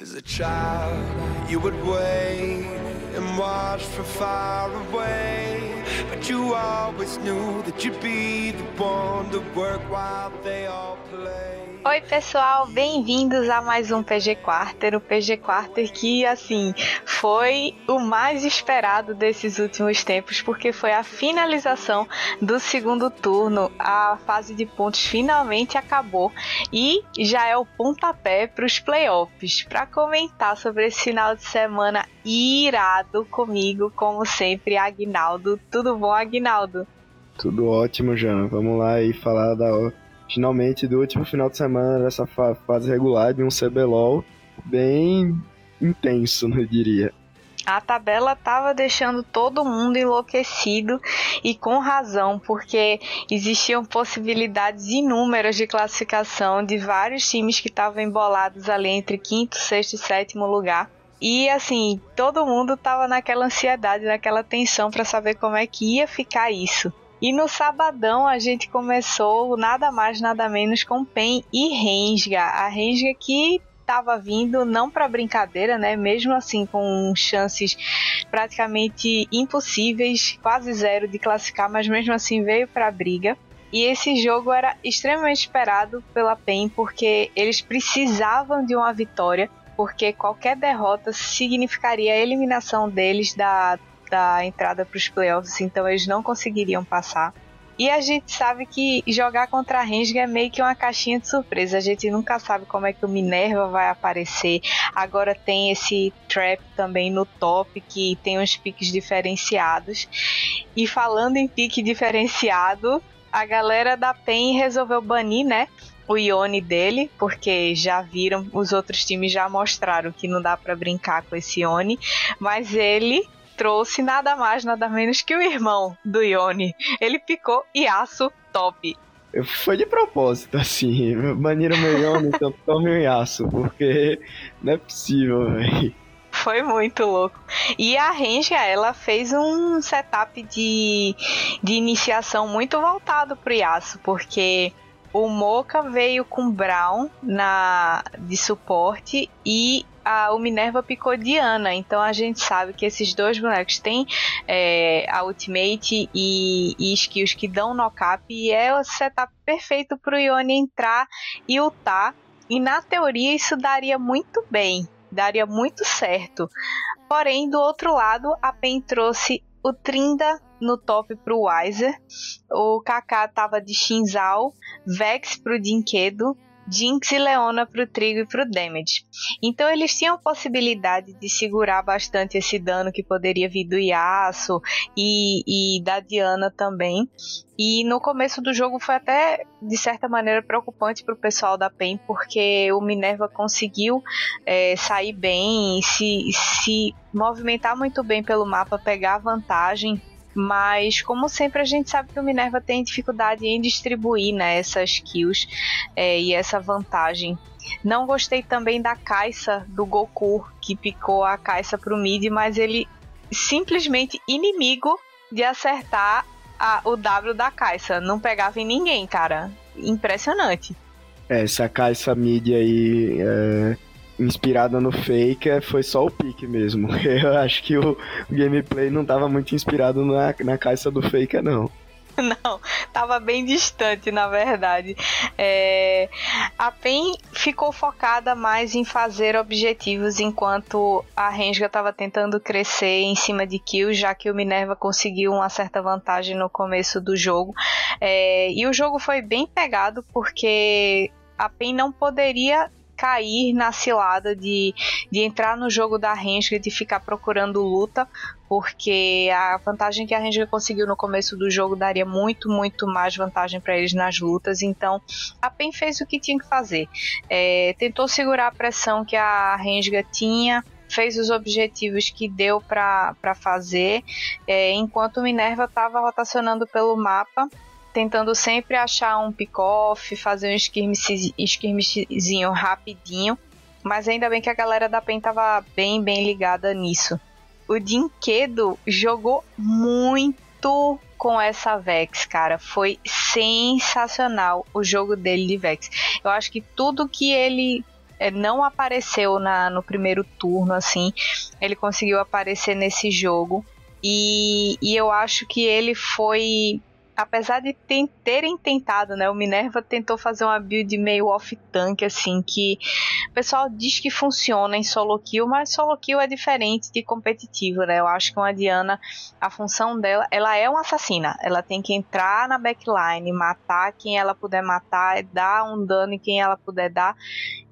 As a child, you would wait and watch from far away. But you always knew that you'd be the one to work while they all play. Oi, pessoal, bem-vindos a mais um PG Quarter. O PG Quarter que, assim, foi o mais esperado desses últimos tempos, porque foi a finalização do segundo turno. A fase de pontos finalmente acabou e já é o pontapé para os playoffs. Para comentar sobre esse final de semana irado comigo, como sempre, Agnaldo. Tudo bom, Agnaldo? Tudo ótimo, Jana. Vamos lá e falar da finalmente do último final de semana dessa fase regular de um CBLOL bem intenso, eu diria. A tabela estava deixando todo mundo enlouquecido e com razão, porque existiam possibilidades inúmeras de classificação de vários times que estavam embolados ali entre quinto, sexto e sétimo lugar. E assim, todo mundo estava naquela ansiedade, naquela tensão para saber como é que ia ficar isso. E no sabadão a gente começou nada mais nada menos com Pen e Rensga. A Rensga que estava vindo não para brincadeira, né? Mesmo assim com chances praticamente impossíveis, quase zero de classificar, mas mesmo assim veio para a briga. E esse jogo era extremamente esperado pela PEN porque eles precisavam de uma vitória, porque qualquer derrota significaria a eliminação deles da da entrada para os playoffs, então eles não conseguiriam passar. E a gente sabe que jogar contra a Rensga é meio que uma caixinha de surpresa. A gente nunca sabe como é que o Minerva vai aparecer. Agora tem esse trap também no top que tem uns piques diferenciados. E falando em pique diferenciado, a galera da PEN resolveu banir, né? o Ione dele, porque já viram, os outros times já mostraram que não dá para brincar com esse Ione, mas ele trouxe nada mais, nada menos que o irmão do Yoni. Ele picou Yasuo top. Foi de propósito, assim. Baniram meu Yoni, então tome o Yasuo, porque não é possível, velho. Foi muito louco. E a Renja, ela fez um setup de, de iniciação muito voltado pro Yasuo, porque o Mocha veio com Brown na de suporte e a, o Minerva picou Diana. Então a gente sabe que esses dois bonecos têm é, a Ultimate e, e, skills que dão knock-up e é o setup perfeito para o Ione entrar e ultar. E na teoria isso daria muito bem, daria muito certo. Porém, do outro lado, a PEN trouxe o Trinda no top pro Wiser, o Kaká tava de Shinzal, Vex pro Dinquedo, Jinx e Leona pro Trigo e pro Damage. Então eles tinham possibilidade de segurar bastante esse dano que poderia vir do Yasuo e, e da Diana também. E no começo do jogo foi até, de certa maneira, preocupante para o pessoal da PEN, porque o Minerva conseguiu é, sair bem, se, se movimentar muito bem pelo mapa, pegar vantagem mas, como sempre, a gente sabe que o Minerva tem dificuldade em distribuir né, essas kills é, e essa vantagem. Não gostei também da caixa do Goku, que picou a caixa pro mid, mas ele simplesmente inimigo de acertar a, o W da caixa. Não pegava em ninguém, cara. Impressionante. É, essa caixa mid aí. É inspirada no Faker foi só o pique mesmo. Eu acho que o, gameplay não estava muito inspirado na, na caixa do Faker, não. Não, tava bem distante, na verdade. É, a PEN ficou focada mais em fazer objetivos, enquanto a Renga estava tentando crescer em cima de kills, já que o Minerva conseguiu uma certa vantagem no começo do jogo. É, e o jogo foi bem pegado, porque a PEN não poderia cair na cilada de, de entrar no jogo da Renga e de ficar procurando luta, porque a vantagem que a Renga conseguiu no começo do jogo daria muito, muito mais vantagem para eles nas lutas. Então a PEN fez o que tinha que fazer. É, tentou segurar a pressão que a Renga tinha fez os objetivos que deu para fazer, é, enquanto Minerva estava rotacionando pelo mapa tentando sempre achar um pick-off, fazer um skirmishzinho rapidinho. Mas ainda bem que a galera da PEN tava bem, bem ligada nisso. O Dinquedo jogou muito com essa Vex, cara. Foi sensacional o jogo dele de Vex. Eu acho que tudo que ele é, não apareceu na, no primeiro turno, assim. Ele conseguiu aparecer nesse jogo. E, e eu acho que ele foi apesar de terem tentado, né? O Minerva tentou fazer uma build meio off-tank, assim, que o pessoal diz que funciona em solo kill, mas solo kill é diferente de competitivo, né? Eu acho que uma Diana, a função dela, ela é uma assassina. Ela tem que entrar na backline, matar quem ela puder matar, dar um dano em quem ela puder dar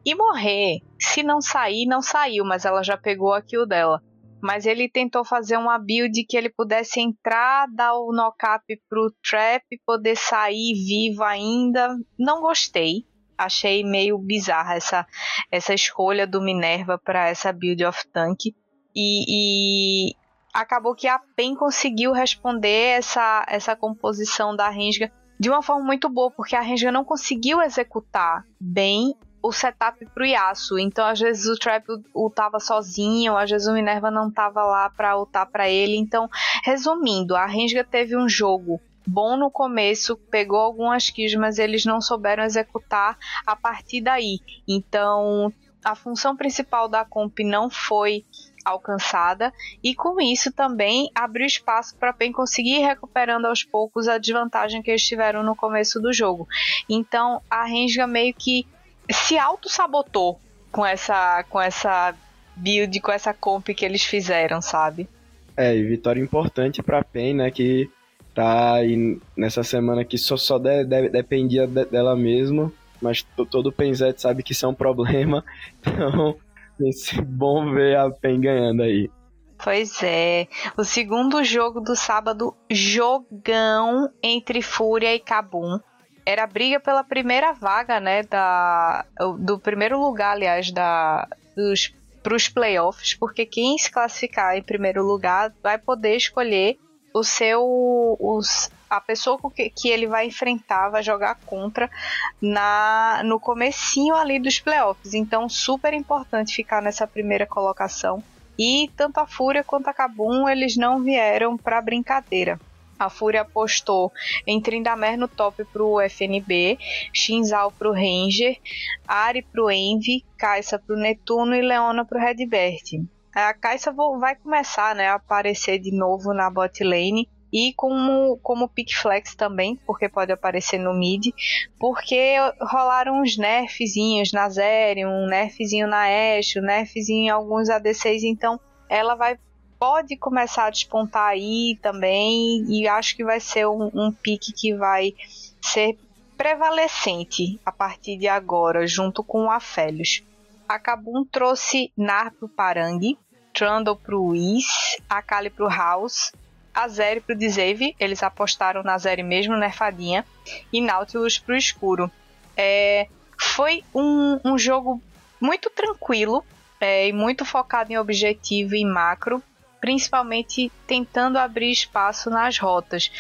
e morrer. Se não sair, não saiu, mas ela já pegou a kill dela mas ele tentou fazer uma build que ele pudesse entrar, dar o knock-up pro Trap, poder sair vivo ainda. Não gostei. Achei meio bizarra essa, essa escolha do Minerva para essa build of tank. E, e, acabou que a PEN conseguiu responder essa, essa composição da Renga de uma forma muito boa, porque a Renga não conseguiu executar bem o setup pro Yasuo. Então, às vezes o Trap ultava sozinho, às vezes o Minerva não tava lá pra ultar pra ele. Então, resumindo, a Renga teve um jogo bom no começo, pegou algumas kills, mas eles não souberam executar a partir daí. Então, a função principal da comp não foi alcançada e com isso também abriu espaço para PEN conseguir ir recuperando aos poucos a desvantagem que eles tiveram no começo do jogo. Então a Renga meio que se auto-sabotou com essa, com essa build, com essa comp que eles fizeram, sabe? É, e vitória importante pra PEN, né, que tá aí nessa semana que só, só de, de, dependia de, dela mesmo, mas todo Penzete sabe que isso é um problema, então é bom ver a PEN ganhando aí. Pois é. O segundo jogo do sábado, jogão entre Fúria e Kabum era a briga pela primeira vaga, né, da, do primeiro lugar, aliás, da, dos para os playoffs, porque quem se classificar em primeiro lugar vai poder escolher o seu os, a pessoa que, que ele vai enfrentar, vai jogar contra na no comecinho ali dos playoffs. Então, super importante ficar nessa primeira colocação. E tanto a Fúria quanto a Kabum, eles não vieram para brincadeira. A Fúria apostou em Trindamer no top pro FNB, Shinzal pro Ranger, Ari pro Envy, Kaisa pro Netuno e Leona pro Redbert. A Kaisa vai começar né, a aparecer de novo na bot lane e como, como pick flex também, porque pode aparecer no mid, porque rolaram uns nerfzinhos na Zeri, um nerfzinho na Ashe, um nerfzinho em alguns ADCs, então ela vai pode começar a despontar aí também e acho que vai ser um, um pique que vai ser prevalecente a partir de agora, junto com o Afélios. A Kabum trouxe Nar pro Parang, Trundle pro Whis, Akali pro House, a Zeri pro Dzeve, eles apostaram na Zeri mesmo nerfadinha, e Nautilus pro Escuro. É, foi um, um jogo muito tranquilo é, e muito focado em objetivo e macro principalmente tentando abrir espaço nas rotas.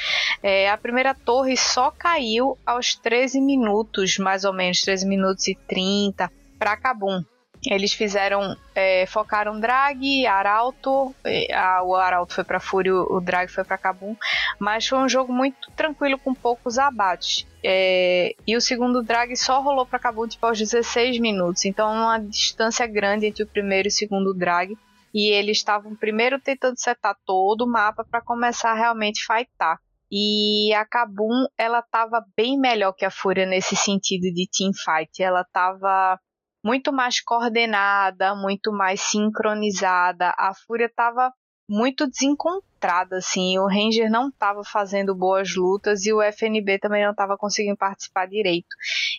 É, a primeira torre só caiu aos 13 minutos, mais ou menos, 13 minutos e 30, para Cabum. Eles fizeram, é, focaram drag, arauto, a, o arauto foi para Fúria, o drag foi para Cabum, mas foi um jogo muito tranquilo com poucos abates. É, e o segundo drag só rolou para Cabum tipo, aos 16 minutos, então uma distância grande entre o primeiro e o segundo drag e eles estavam primeiro tentando setar todo o mapa para começar realmente fightar. E a Kabum, ela estava bem melhor que a Fúria nesse sentido de team fight. Ela estava muito mais coordenada, muito mais sincronizada. A Fúria estava muito desencontrada, assim. O Ranger não estava fazendo boas lutas e o FNB também não estava conseguindo participar direito.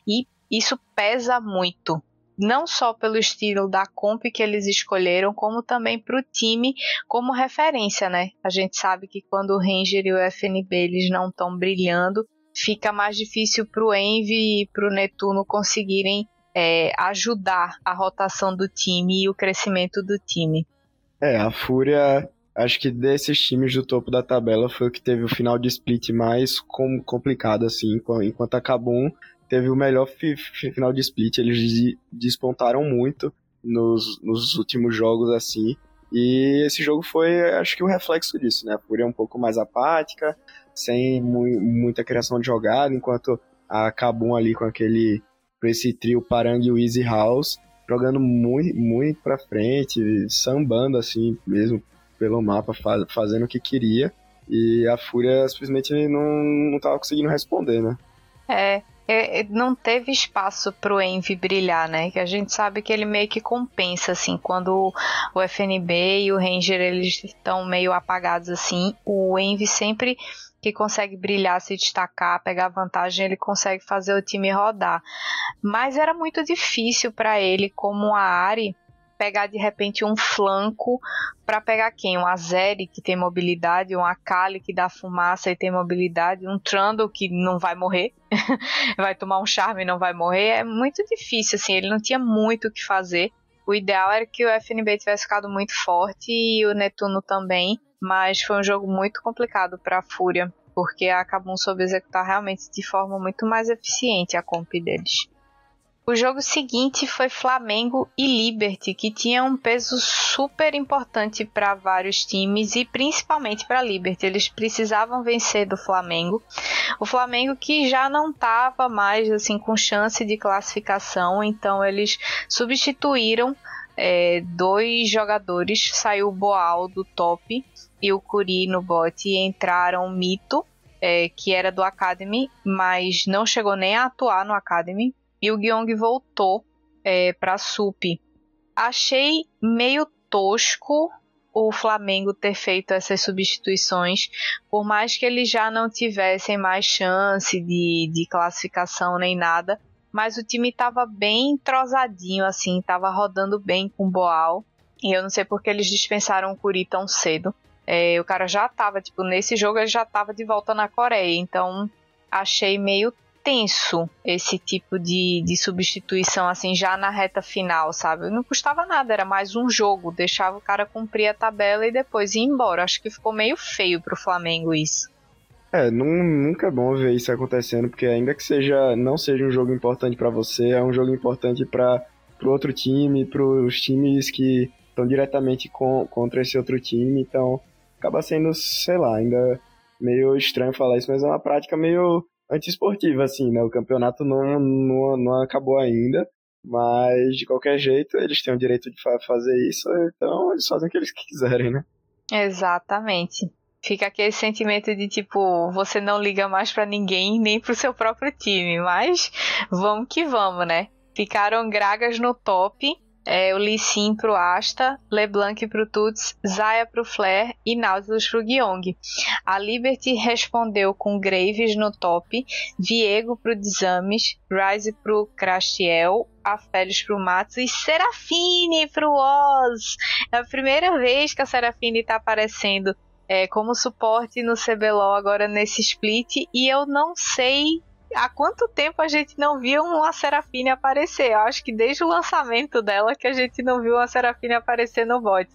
E isso pesa muito não só pelo estilo da comp que eles escolheram, como também para o time como referência, né? A gente sabe que quando o Ranger e o FNB eles não estão brilhando, fica mais difícil para o Envy e para o Netuno conseguirem é, ajudar a rotação do time e o crescimento do time. É, a Fúria, acho que desses times do topo da tabela foi o que teve o final de split mais complicado, assim, enquanto a Kabum teve o melhor final de split. Eles despontaram muito nos, nos últimos jogos, assim. E esse jogo foi, acho que, o reflexo disso, né? A Fúria é um pouco mais apática, sem mu muita criação de jogada, enquanto a Kabum ali com aquele, com esse trio Parang e o Easy House, jogando muito, muito pra frente, sambando assim mesmo pelo mapa, faz, fazendo o que queria. E a Fúria simplesmente não, não tava conseguindo responder, né? É, não teve espaço pro Envy brilhar, né? Que a gente sabe que ele meio que compensa, assim, quando o FNB e o Ranger eles estão meio apagados, assim, o Envy sempre que consegue brilhar, se destacar, pegar vantagem, ele consegue fazer o time rodar. Mas era muito difícil para ele, como a Ari, pegar de repente um flanco para pegar quem? Um Azeri que tem mobilidade, um Akali que dá fumaça e tem mobilidade, um Trundle que não vai morrer, vai tomar um charme e não vai morrer. É muito difícil, assim, ele não tinha muito o que fazer. O ideal era que o FNB tivesse ficado muito forte e o Netuno também, mas foi um jogo muito complicado para a Fúria, porque a Kabum soube executar realmente de forma muito mais eficiente a comp deles. O jogo seguinte foi Flamengo e Liberty, que tinha um peso super importante para vários times e principalmente para Liberty. Eles precisavam vencer do Flamengo. O Flamengo que já não estava mais assim com chance de classificação, então eles substituíram é, dois jogadores. Saiu o Boal do top e o Curi no bot e entraram Mito. É, que era do Academy, mas não chegou nem a atuar no Academy, e o Gyeong voltou é, para Sup. Achei meio tosco o Flamengo ter feito essas substituições, por mais que eles já não tivessem mais chance de, de classificação nem nada, mas o time estava bem entrosadinho, assim, estava rodando bem com o Boal. E eu não sei porque eles dispensaram o Curi tão cedo. É, o cara já estava, tipo, nesse jogo ele já estava de volta na Coreia, então achei meio tenso esse tipo de, de substituição, assim, já na reta final, sabe? Não custava nada, era mais um jogo, deixava o cara cumprir a tabela e depois ir embora. Acho que ficou meio feio pro Flamengo isso. É, nunca é bom ver isso acontecendo, porque ainda que seja não seja um jogo importante para você, é um jogo importante para pro outro time, pros times que estão diretamente com, contra esse outro time, então acaba sendo, sei lá, ainda meio estranho falar isso, mas é uma prática meio antiesportiva, assim, né? O campeonato não, não, não acabou ainda, mas de qualquer jeito eles têm o direito de fazer isso, então eles fazem o que eles quiserem, né? Exatamente. Fica aquele sentimento de tipo, você não liga mais para ninguém, nem pro seu próprio time, mas vamos que vamos, né? Ficaram Gragas no top é, o Sin pro Asta, LeBlanc pro Tuts, Zaya pro Flair e Nautilus pro Gyeong. A Liberty respondeu com Graves no top, Viego pro Desames, Rise pro Crashtiel, a Félix pro Matos e Serafine pro Oz. É a primeira vez que a Serafine tá aparecendo é, como suporte no CBLOL agora nesse split e eu não sei há quanto tempo a gente não viu uma Serafine aparecer? Eu acho que desde o lançamento dela que a gente não viu uma Serafine aparecer no bot.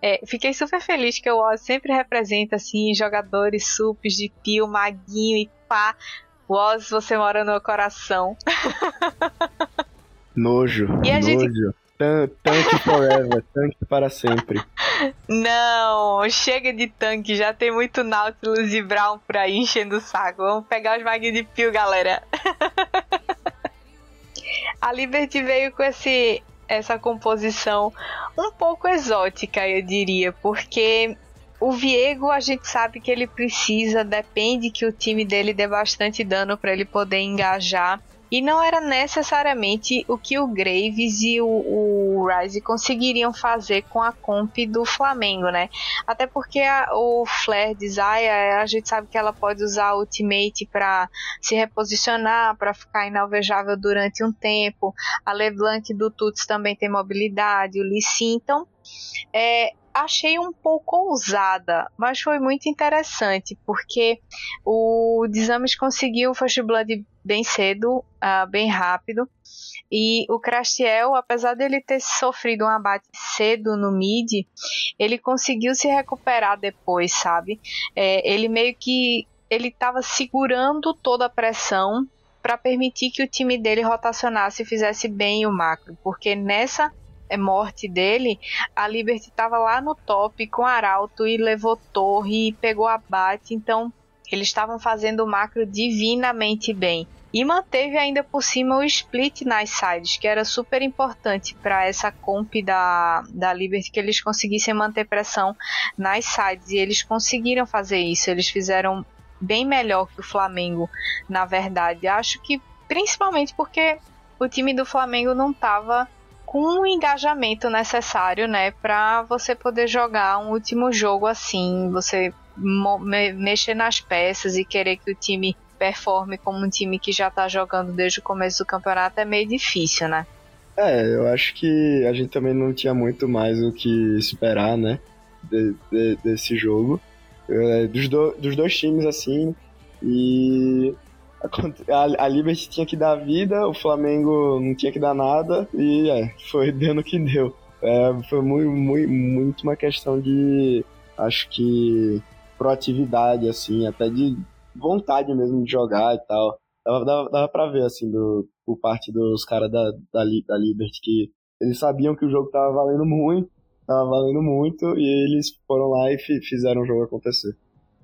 É, fiquei super feliz que o Oz sempre representa assim jogadores supes de pio, maguinho e pá. Oz, você mora no meu coração. Nojo. E a nojo. gente tanque forever, tanque para sempre. Não, chega de tanque, já tem muito Nautilus e Brown por aí enchendo o saco. Vamos pegar os Mag de Pio, galera. A Liberty veio com esse, essa composição um pouco exótica, eu diria, porque o Viego a gente sabe que ele precisa, depende que o time dele dê bastante dano para ele poder engajar. E não era necessariamente o que o Graves e o, o conseguiriam fazer com a comp do Flamengo, né? Até porque a, o Flare de Zaya, a gente sabe que ela pode usar o Ultimate para se reposicionar, para ficar inalvejável durante um tempo. A LeBlanc do Tuts também tem mobilidade, o Lee então é, achei um pouco ousada, mas foi muito interessante, porque o Desames conseguiu o First Blood bem cedo, uh, bem rápido, e o Crastiel, apesar dele ter sofrido um abate cedo no mid, ele conseguiu se recuperar depois, sabe? É, ele meio que ele estava segurando toda a pressão para permitir que o time dele rotacionasse e fizesse bem o macro, porque nessa morte dele, a Liberty estava lá no top com Arauto e levou torre e pegou abate, então eles estavam fazendo o macro divinamente bem. e manteve ainda por cima o split nas sides, que era super importante para essa comp da, da Liberty, que eles conseguissem manter pressão nas sides, e eles conseguiram fazer isso, eles fizeram bem melhor que o Flamengo, na verdade. Acho que principalmente porque o time do Flamengo não estava com o engajamento necessário, né, para você poder jogar um último jogo assim, você me mexer nas peças e querer que o time performe como um time que já tá jogando desde o começo do campeonato é meio difícil, né? É, eu acho que a gente também não tinha muito mais o que esperar, né, de, de, desse jogo. É, dos, do, dos dois times, assim, e a, a Liberty tinha que dar vida, o Flamengo não tinha que dar nada, e é, foi dando que deu. É, foi muito, muito, muito uma questão de, acho que, proatividade, assim, até de vontade mesmo de jogar e tal. Dava, dava, dava pra ver, assim, do, por parte dos caras da, da, da Liberty, que eles sabiam que o jogo tava valendo muito, tava valendo muito, e eles foram lá e fizeram o jogo acontecer.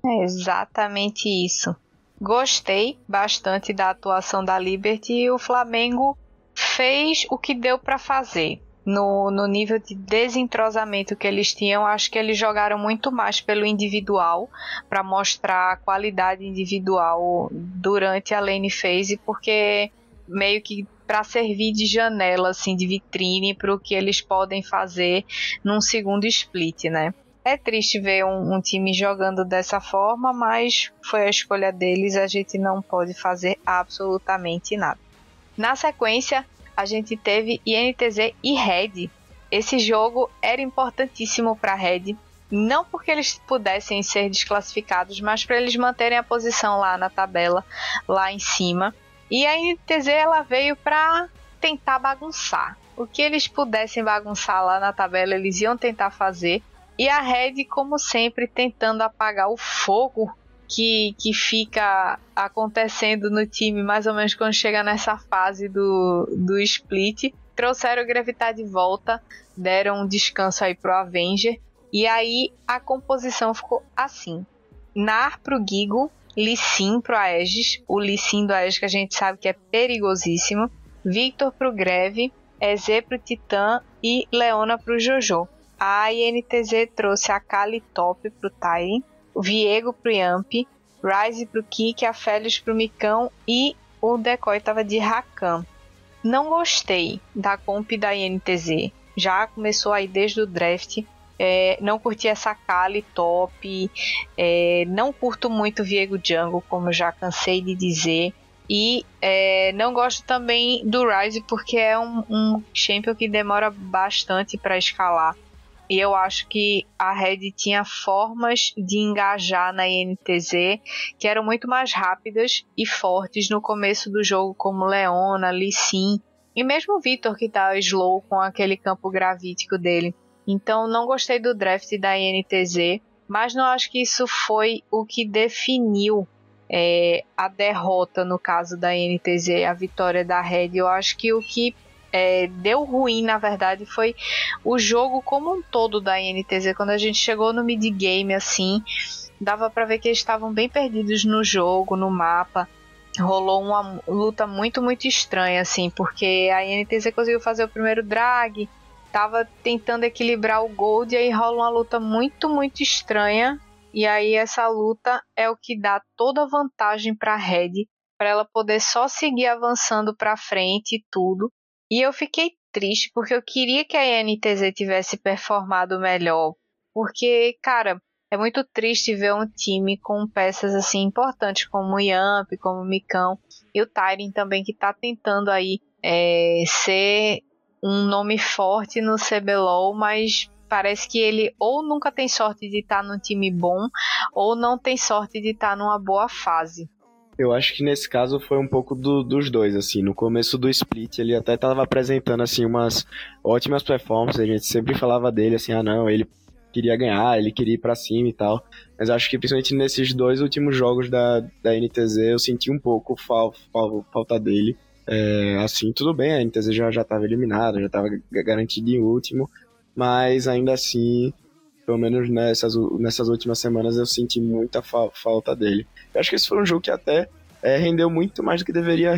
É exatamente isso. Gostei bastante da atuação da Liberty e o Flamengo fez o que deu para fazer. No, no nível de desentrosamento que eles tinham, acho que eles jogaram muito mais pelo individual para mostrar a qualidade individual durante a lane phase, porque meio que para servir de janela, assim, de vitrine para o que eles podem fazer num segundo split, né? É triste ver um, um, time jogando dessa forma, mas foi a escolha deles, a gente não pode fazer absolutamente nada. Na sequência, a gente teve INTZ e Red. Esse jogo era importantíssimo para Red, não porque eles pudessem ser desclassificados, mas para eles manterem a posição lá na tabela, lá em cima. E a INTZ ela veio para tentar bagunçar. O que eles pudessem bagunçar lá na tabela, eles iam tentar fazer e a Red, como sempre, tentando apagar o fogo que, que fica acontecendo no time, mais ou menos quando chega nessa fase do, do split. Trouxeram o Gravitar de volta, deram um descanso aí pro Avenger. E aí a composição ficou assim: Nar pro Gigo, Lissin pro Aegis, o Lissin do Aegis que a gente sabe que é perigosíssimo, Victor pro Greve, Eze pro Titã e Leona pro Jojo. A INTZ trouxe a Kali Top pro Tyrion, o Viego pro Yamp, Rise pro Kik, a Félix pro Micão e o Decoy tava de Rakan. Não gostei da comp da INTZ. Já começou aí desde o draft. É, não curti essa Kali top. É, não curto muito Viego Jungle, como já cansei de dizer. E é, não gosto também do Rise porque é um, um champion que demora bastante para escalar. E eu acho que a Red tinha formas de engajar na INTZ que eram muito mais rápidas e fortes no começo do jogo, como Leona, Lee Sin e mesmo o Victor que tá slow com aquele campo gravítico dele. Então não gostei do draft da INTZ, mas não acho que isso foi o que definiu é, a derrota no caso da INTZ, a vitória da Red. Eu acho que o que é, deu ruim, na verdade, foi o jogo como um todo da INTZ. Quando a gente chegou no mid-game, assim, dava para ver que eles estavam bem perdidos no jogo, no mapa. Rolou uma luta muito, muito estranha, assim, porque a INTZ conseguiu fazer o primeiro drag, tava tentando equilibrar o gold, e aí rola uma luta muito, muito estranha. E aí essa luta é o que dá toda a vantagem para Red, para ela poder só seguir avançando para frente e tudo. E eu fiquei triste porque eu queria que a INTZ tivesse performado melhor. Porque, cara, é muito triste ver um time com peças assim importantes como o Yamp, como o Micão e o Tyrion também que tá tentando aí é, ser um nome forte no CBLOL, mas parece que ele ou nunca tem sorte de estar tá num time bom ou não tem sorte de estar tá numa boa fase. Eu acho que nesse caso foi um pouco do, dos dois, assim. No começo do split, ele até estava apresentando, assim, umas ótimas performances. A gente sempre falava dele, assim, ah, não, ele queria ganhar, ele queria ir pra cima e tal. Mas acho que principalmente nesses dois últimos jogos da, da NTZ, eu senti um pouco fal, fal, falta dele. É, assim, tudo bem, a NTZ já, já eliminada, já tava garantido em último. Mas ainda assim, pelo menos nessas, nessas últimas semanas, eu senti muita fa falta dele. Eu acho que esse foi um jogo que até é, rendeu muito mais do que deveria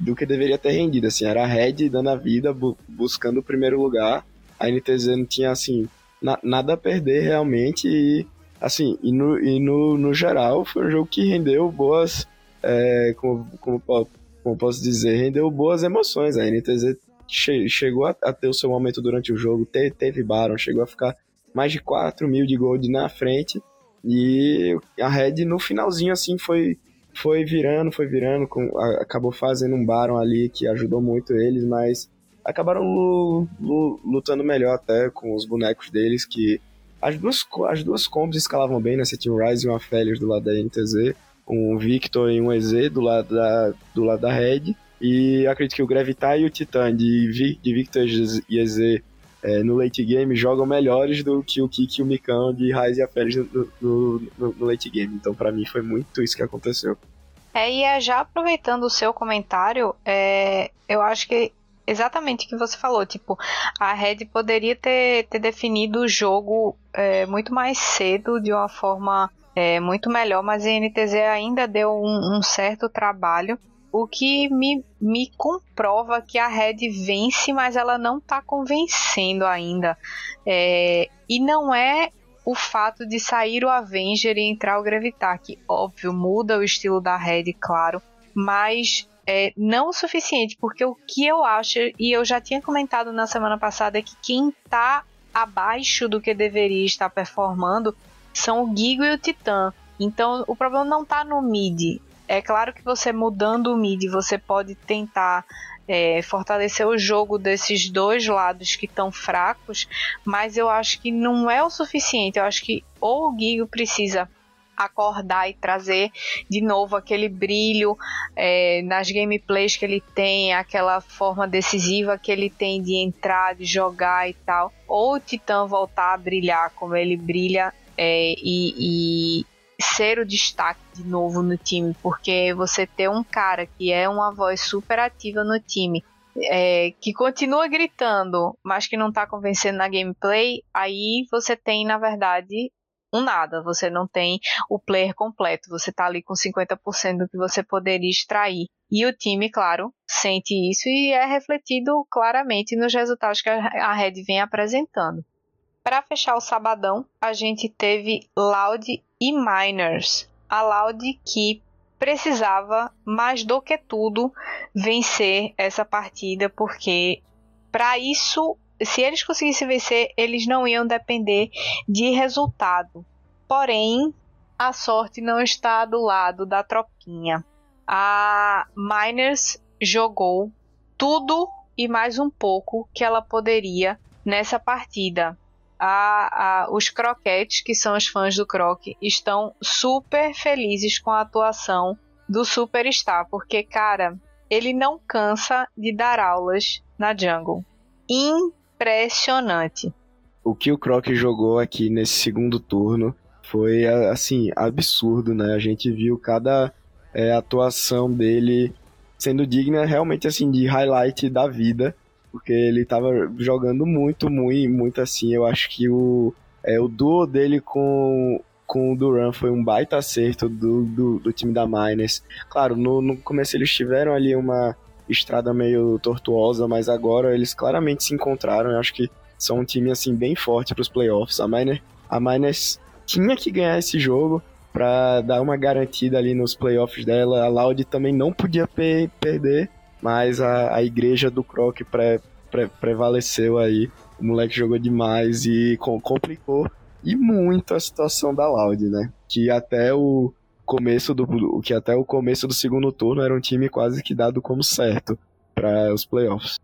do que deveria ter rendido. Assim, era a Red dando a vida, bu buscando o primeiro lugar. A NTZ não tinha assim na nada a perder realmente e assim e no, e no, no geral foi um jogo que rendeu boas é, como, como, como posso dizer rendeu boas emoções. A NTZ che chegou a, a, ter o seu momento durante o jogo, te teve Baron, chegou a ficar mais de 4 mil de gold na frente e a Red no finalzinho assim foi foi virando, foi virando, com, a, acabou fazendo um Baron ali que ajudou muito eles, mas acabaram lutando melhor até com os bonecos deles, que as duas, as duas combos escalavam bem, né? Você tinha um Ryze e um Aphelios do lado da NTZ, um Victor e um EZ do lado da, do lado da Red, e acredito que o Gravitar e o Titan de, de Victor e EZ é, no late game jogam melhores do que o Kik e o Mikão de Raiz e a Félix no, no, no, no, late game. Então, para mim, foi muito isso que aconteceu. É, e é, já aproveitando o seu comentário, é, eu acho que exatamente o que você falou, tipo, a Red poderia ter, ter definido o jogo é, muito mais cedo, de uma forma é, muito melhor, mas a NTZ ainda deu um, um certo trabalho o que me, me comprova que a Red vence, mas ela não está convencendo ainda. É, e não é o fato de sair o Avenger e entrar o Gravitar, que óbvio muda o estilo da Red, claro, mas é, não o suficiente, porque o que eu acho, e eu já tinha comentado na semana passada, é que quem está abaixo do que deveria estar performando são o Gigo e o Titã. Então o problema não está no mid, é claro que você mudando o mid, você pode tentar é, fortalecer o jogo desses dois lados que estão fracos, mas eu acho que não é o suficiente. Eu acho que ou o Gigo precisa acordar e trazer de novo aquele brilho é, nas gameplays que ele tem, aquela forma decisiva que ele tem de entrar, de jogar e tal, ou o Titã voltar a brilhar como ele brilha é, e, e ser o destaque de novo no time, porque você ter um cara que é uma voz super ativa no time, é, que continua gritando, mas que não está convencendo na gameplay, aí você tem, na verdade, um nada. Você não tem o player completo. Você está ali com 50% do que você poderia extrair. E o time, claro, sente isso e é refletido claramente nos resultados que a Red vem apresentando. Para fechar o sabadão, a gente teve Loud e Miners. A Loud que precisava mais do que tudo vencer essa partida, porque para isso, se eles conseguissem vencer, eles não iam depender de resultado. Porém, a sorte não está do lado da tropinha. A Miners jogou tudo e mais um pouco que ela poderia nessa partida a, a, os croquetes, que são os fãs do croque, estão super felizes com a atuação do Superstar, porque, cara, ele não cansa de dar aulas na jungle. Impressionante. O que o Croc jogou aqui nesse segundo turno foi, assim, absurdo, né? A gente viu cada é, atuação dele sendo digna realmente, assim, de highlight da vida porque ele tava jogando muito, muito, muito assim. Eu acho que o, é, o duo dele com, com o Duran foi um baita acerto do, do, do time da Miners. Claro, no, no começo eles tiveram ali uma estrada meio tortuosa, mas agora eles claramente se encontraram. Eu acho que são um time assim bem forte para os playoffs. A Miners, a Miners tinha que ganhar esse jogo para dar uma garantida ali nos playoffs dela. A Loud também não podia per perder mas a, a igreja do Croc pre, pre, prevaleceu aí. O moleque jogou demais e com, complicou e muito a situação da Loud, né? Que até o começo do que até o começo do segundo turno era um time quase que dado como certo para os playoffs.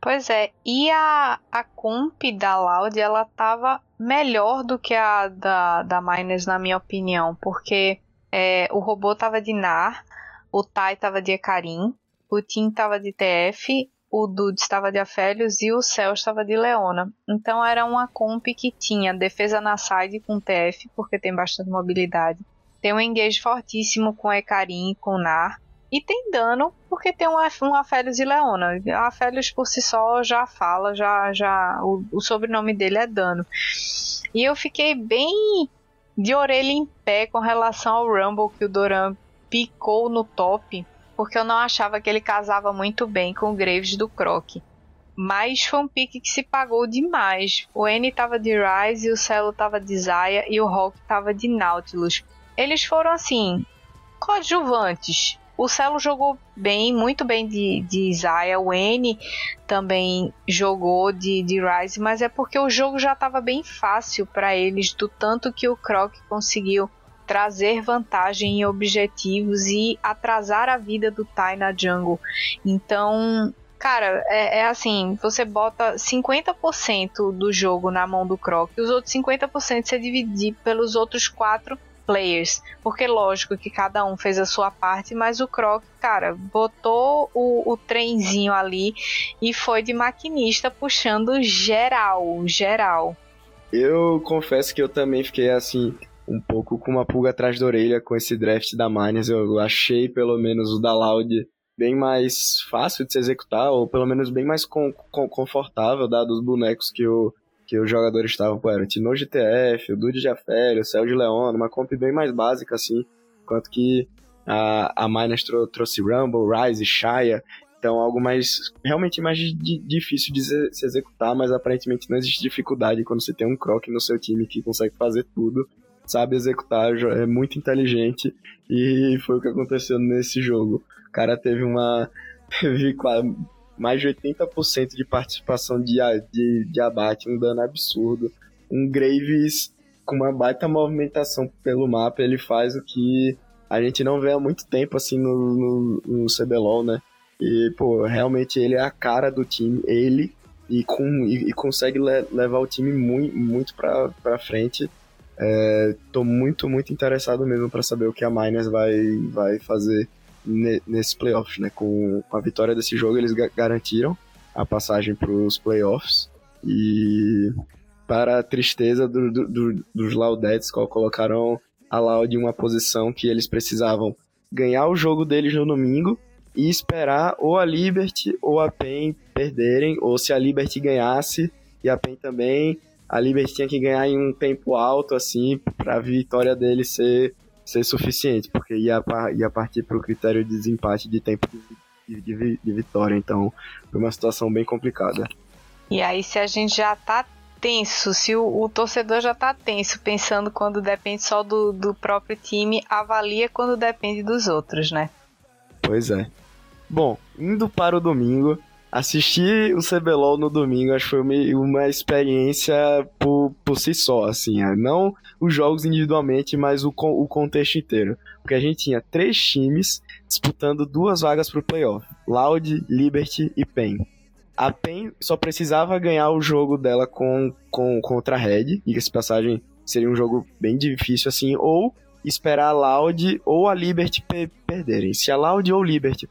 Pois é, e a, a comp da Loud, ela tava melhor do que a da, da Miners, na minha opinião, porque é, o robô tava de Nar, o Tai tava de Ekarim, o Tim estava de TF, o Dude estava de Afélios e o Cell estava de Leona. Então era uma comp que tinha defesa na side com TF, porque tem bastante mobilidade. Tem um engage fortíssimo com Ekarim e com Nar. E tem dano, porque tem um, um Afélios e Leona. A Afélios por si só já fala, já, já o, o sobrenome dele é dano. E eu fiquei bem de orelha em pé com relação ao Rumble que o Doran picou no top porque eu não achava que ele casava muito bem com o Graves do Croc. Mas foi um pique que se pagou demais. O N tava de Rise, o Celo tava de Zaya e o Hulk tava de Nautilus. Eles foram assim, coadjuvantes. O Celo jogou bem, muito bem de, de Zaya. O N também jogou de, de Rise, mas é porque o jogo já estava bem fácil para eles, do tanto que o Croc conseguiu trazer vantagem em objetivos e atrasar a vida do Tai na jungle. Então, cara, é, é, assim, você bota 50% do jogo na mão do Croc e os outros 50% você dividir pelos outros quatro players, porque lógico que cada um fez a sua parte, mas o Croc, cara, botou o, o trenzinho ali e foi de maquinista puxando geral, geral. Eu confesso que eu também fiquei assim, um pouco com uma pulga atrás da orelha com esse draft da Miners. Eu achei, pelo menos, o da Loud bem mais fácil de se executar, ou pelo menos bem mais com, com, confortável, dados os bonecos que o, que os jogadores estavam. Pô, o Tino GTF, o Dude Jafé, o Céu de Leon, uma comp bem mais básica, assim, enquanto que a, a Miners trou trouxe Rumble, Rise, Shaya, então algo mais, realmente mais di difícil de se executar, mas aparentemente não existe dificuldade quando você tem um Croc no seu time que consegue fazer tudo sabe executar, é muito inteligente e foi o que aconteceu nesse jogo. O cara teve uma teve mais de 80% de participação de, de, de abate, um dano absurdo. Um Graves com uma baita movimentação pelo mapa, ele faz o que a gente não vê há muito tempo assim no, no, no CBLOL, né? E, pô, realmente ele é a cara do time, ele, e, com, e, e consegue le, levar o time muito, muito pra, pra frente. Estou é, muito, muito interessado mesmo para saber o que a Miners vai, vai fazer ne, nesse playoffs, né? Com, com, a vitória desse jogo, eles ga garantiram a passagem para os playoffs. E para a tristeza do, do, do, dos Laudettes, colocaram a Loud em uma posição que eles precisavam ganhar o jogo deles no domingo e esperar ou a Liberty ou a PEN perderem, ou se a Liberty ganhasse e a PEN também, a Liberty tinha que ganhar em um tempo alto, assim, para a vitória dele ser, ser suficiente, porque ia, ia partir para o critério de desempate de tempo de, de, de, vitória. Então, foi uma situação bem complicada. E aí, se a gente já tá tenso, se o, o torcedor já tá tenso, pensando quando depende só do, do próprio time, avalia quando depende dos outros, né? Pois é. Bom, indo para o domingo, assistir o CBLOL no domingo acho que foi uma experiência por, por si só, assim, é, não os jogos individualmente, mas o, o contexto inteiro. Porque a gente tinha três times disputando duas vagas para o playoff: Loud, Liberty e PEN. A PEN só precisava ganhar o jogo dela com, com, contra a Red, e essa passagem seria um jogo bem difícil assim, ou esperar a Loud ou a Liberty pe perderem. Se a Loud ou Liberty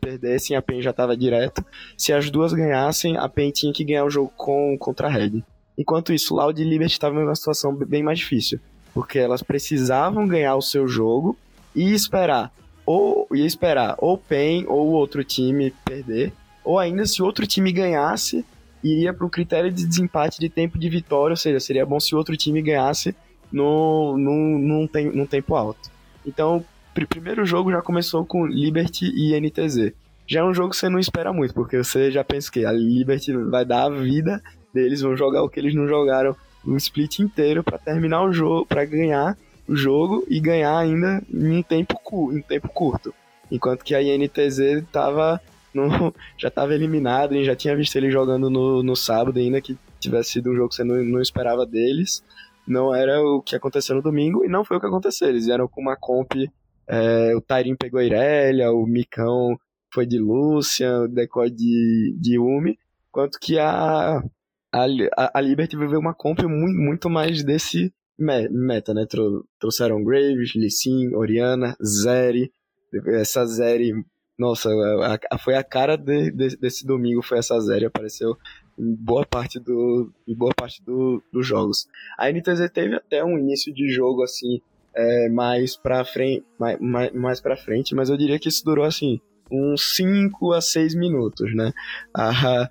perdessem, a PEN já estava direto. Se as duas ganhassem, a PEN tinha que ganhar o jogo com, contra a Red. Enquanto isso, Loud e Liberty estavam em uma situação bem mais difícil, porque elas precisavam ganhar o seu jogo e esperar ou ia esperar ou PEN ou outro time perder, ou ainda se outro time ganhasse, iria para o critério de desempate de tempo de vitória, ou seja, seria bom se outro time ganhasse no, no, num, tem, num tempo alto. Então, primeiro jogo já começou com Liberty e NTZ. Já é um jogo que você não espera muito, porque você já pensa que a Liberty vai dar a vida deles, vão jogar o que eles não jogaram um split inteiro para terminar o jogo, para ganhar o jogo e ganhar ainda em um tempo, em tempo curto. Enquanto que a INTZ tava no, já estava eliminado, e já tinha visto ele jogando no, no sábado, ainda que tivesse sido um jogo que você não, não esperava deles não era o que aconteceu no domingo e não foi o que aconteceu. Eles vieram com uma comp, é, o Tairin pegou a Irelia, o Micão foi de Lucian, o Decoy de, de Umi, enquanto que a, a, a Liberty viveu uma comp muito, muito mais desse meta, né? trouxeram Graves, Lee Sin, Oriana, Zeri, essa Zeri, nossa, a, a, foi a cara de, de, desse domingo, foi essa Zeri, apareceu em boa parte, do, em boa parte do, dos jogos. A NTZ teve até um início de jogo assim é, mais para frente, mais, mais, mais para frente, mas eu diria que isso durou assim uns 5 a 6 minutos, né? Ah,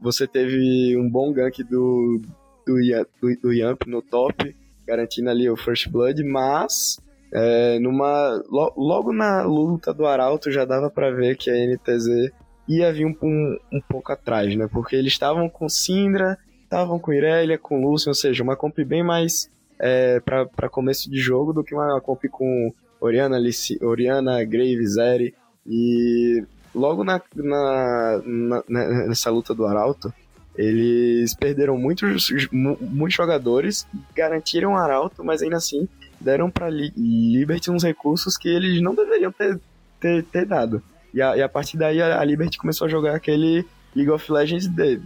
você teve um bom gank do, do, do, do Yamp no top, garantindo ali o First Blood, mas É, numa, lo, logo na luta do Arauto já dava para ver que a NTZ ia vir um, um, um pouco atrás, né? Porque eles estavam com Syndra, estavam com Irelia, com Lucian, ou seja, uma comp bem mais é, para começo de jogo do que uma comp com Oriana, Lici, Oriana Graves. E logo na, na, na, nessa luta do Arauto, eles perderam muitos, muitos jogadores, garantiram o Arauto, mas ainda assim deram para Liberty uns recursos que eles não deveriam ter, ter, ter dado. E a, e a, partir daí a, a, Liberty começou a jogar aquele League of Legends de,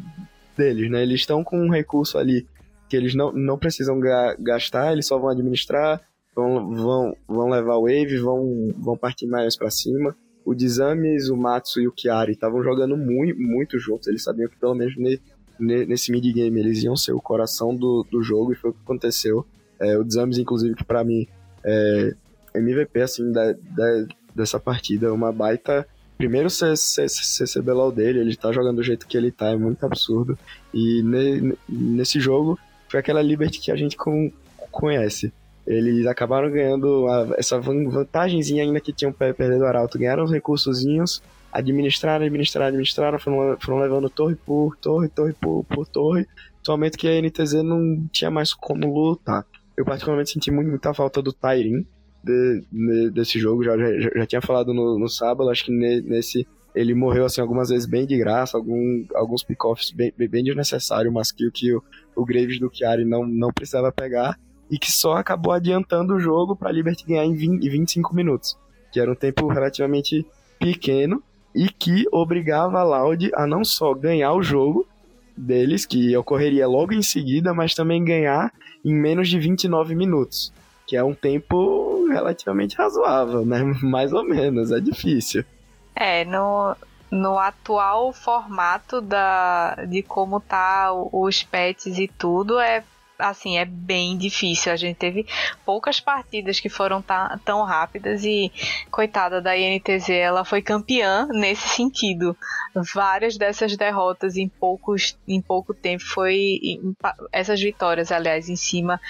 deles, né? Eles estão com um recurso ali que eles não, não precisam ga, gastar, eles só vão administrar, vão, vão, vão levar o wave, vão, vão partir mais para cima. O Dizames, o Matsu e o Chiari estavam jogando muito, muito juntos, eles sabiam que pelo menos ne, ne, nesse mid-game eles iam ser o coração do, do jogo e foi o que aconteceu. É, o Dizames, inclusive, que para mim é MVP assim, da, da, dessa partida, uma baita primeiro CCBLOL dele, ele tá jogando do jeito que ele tá, é muito absurdo. E ne, nesse jogo foi aquela Liberty que a gente com, conhece. Eles acabaram ganhando a, essa vantagemzinha ainda que tinham perdido o Arauto. Ganharam os recursozinhos, administraram, administraram, administraram, foram, foram levando torre por torre, torre por, por torre. Somente que a NTZ não tinha mais como lutar. Eu particularmente senti muito, muita falta do Tyrin de, de, desse jogo. Já, já, já, tinha falado no, no sábado, acho que nesse ele morreu assim algumas vezes bem de graça, algum, alguns pick-offs bem, bem desnecessários, mas que, que o, o Graves do Chiari não, não precisava pegar e que só acabou adiantando o jogo para a Liberty ganhar em, 20, em 25 minutos, que era um tempo relativamente pequeno e que obrigava a Loud a não só ganhar o jogo deles, que ocorreria logo em seguida, mas também ganhar em menos de 29 minutos, que é um tempo relativamente razoável, né? Mais ou menos, é difícil. É, no, no atual formato da, de como tá os pets e tudo, é assim, é bem difícil. A gente teve poucas partidas que foram tão rápidas e, coitada da INTZ, ela foi campeã nesse sentido. Várias dessas derrotas em, poucos, em pouco tempo foi. Em, essas vitórias, aliás, em cima.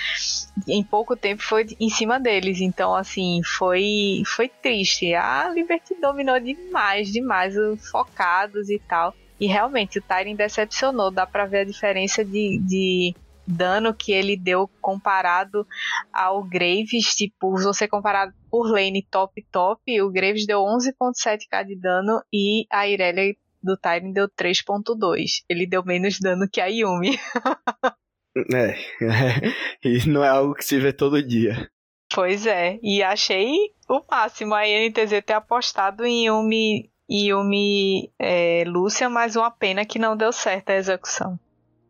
Em pouco tempo foi em cima deles. Então, assim, foi, foi triste. A Liberty dominou demais, demais, focados e tal. E realmente o Tyrion decepcionou, dá pra ver a diferença de, de dano que ele deu comparado ao Graves, tipo, se você comparar por lane top top, o Graves deu 11.7k de dano e a Irelia do Tyrion deu 3.2. Ele deu menos dano que a Yumi. é, é, e não é algo que se vê todo dia. Pois é, e achei o máximo a NTZ ter apostado em Yumi, Yumi é, Lúcia, mas uma pena que não deu certo a execução.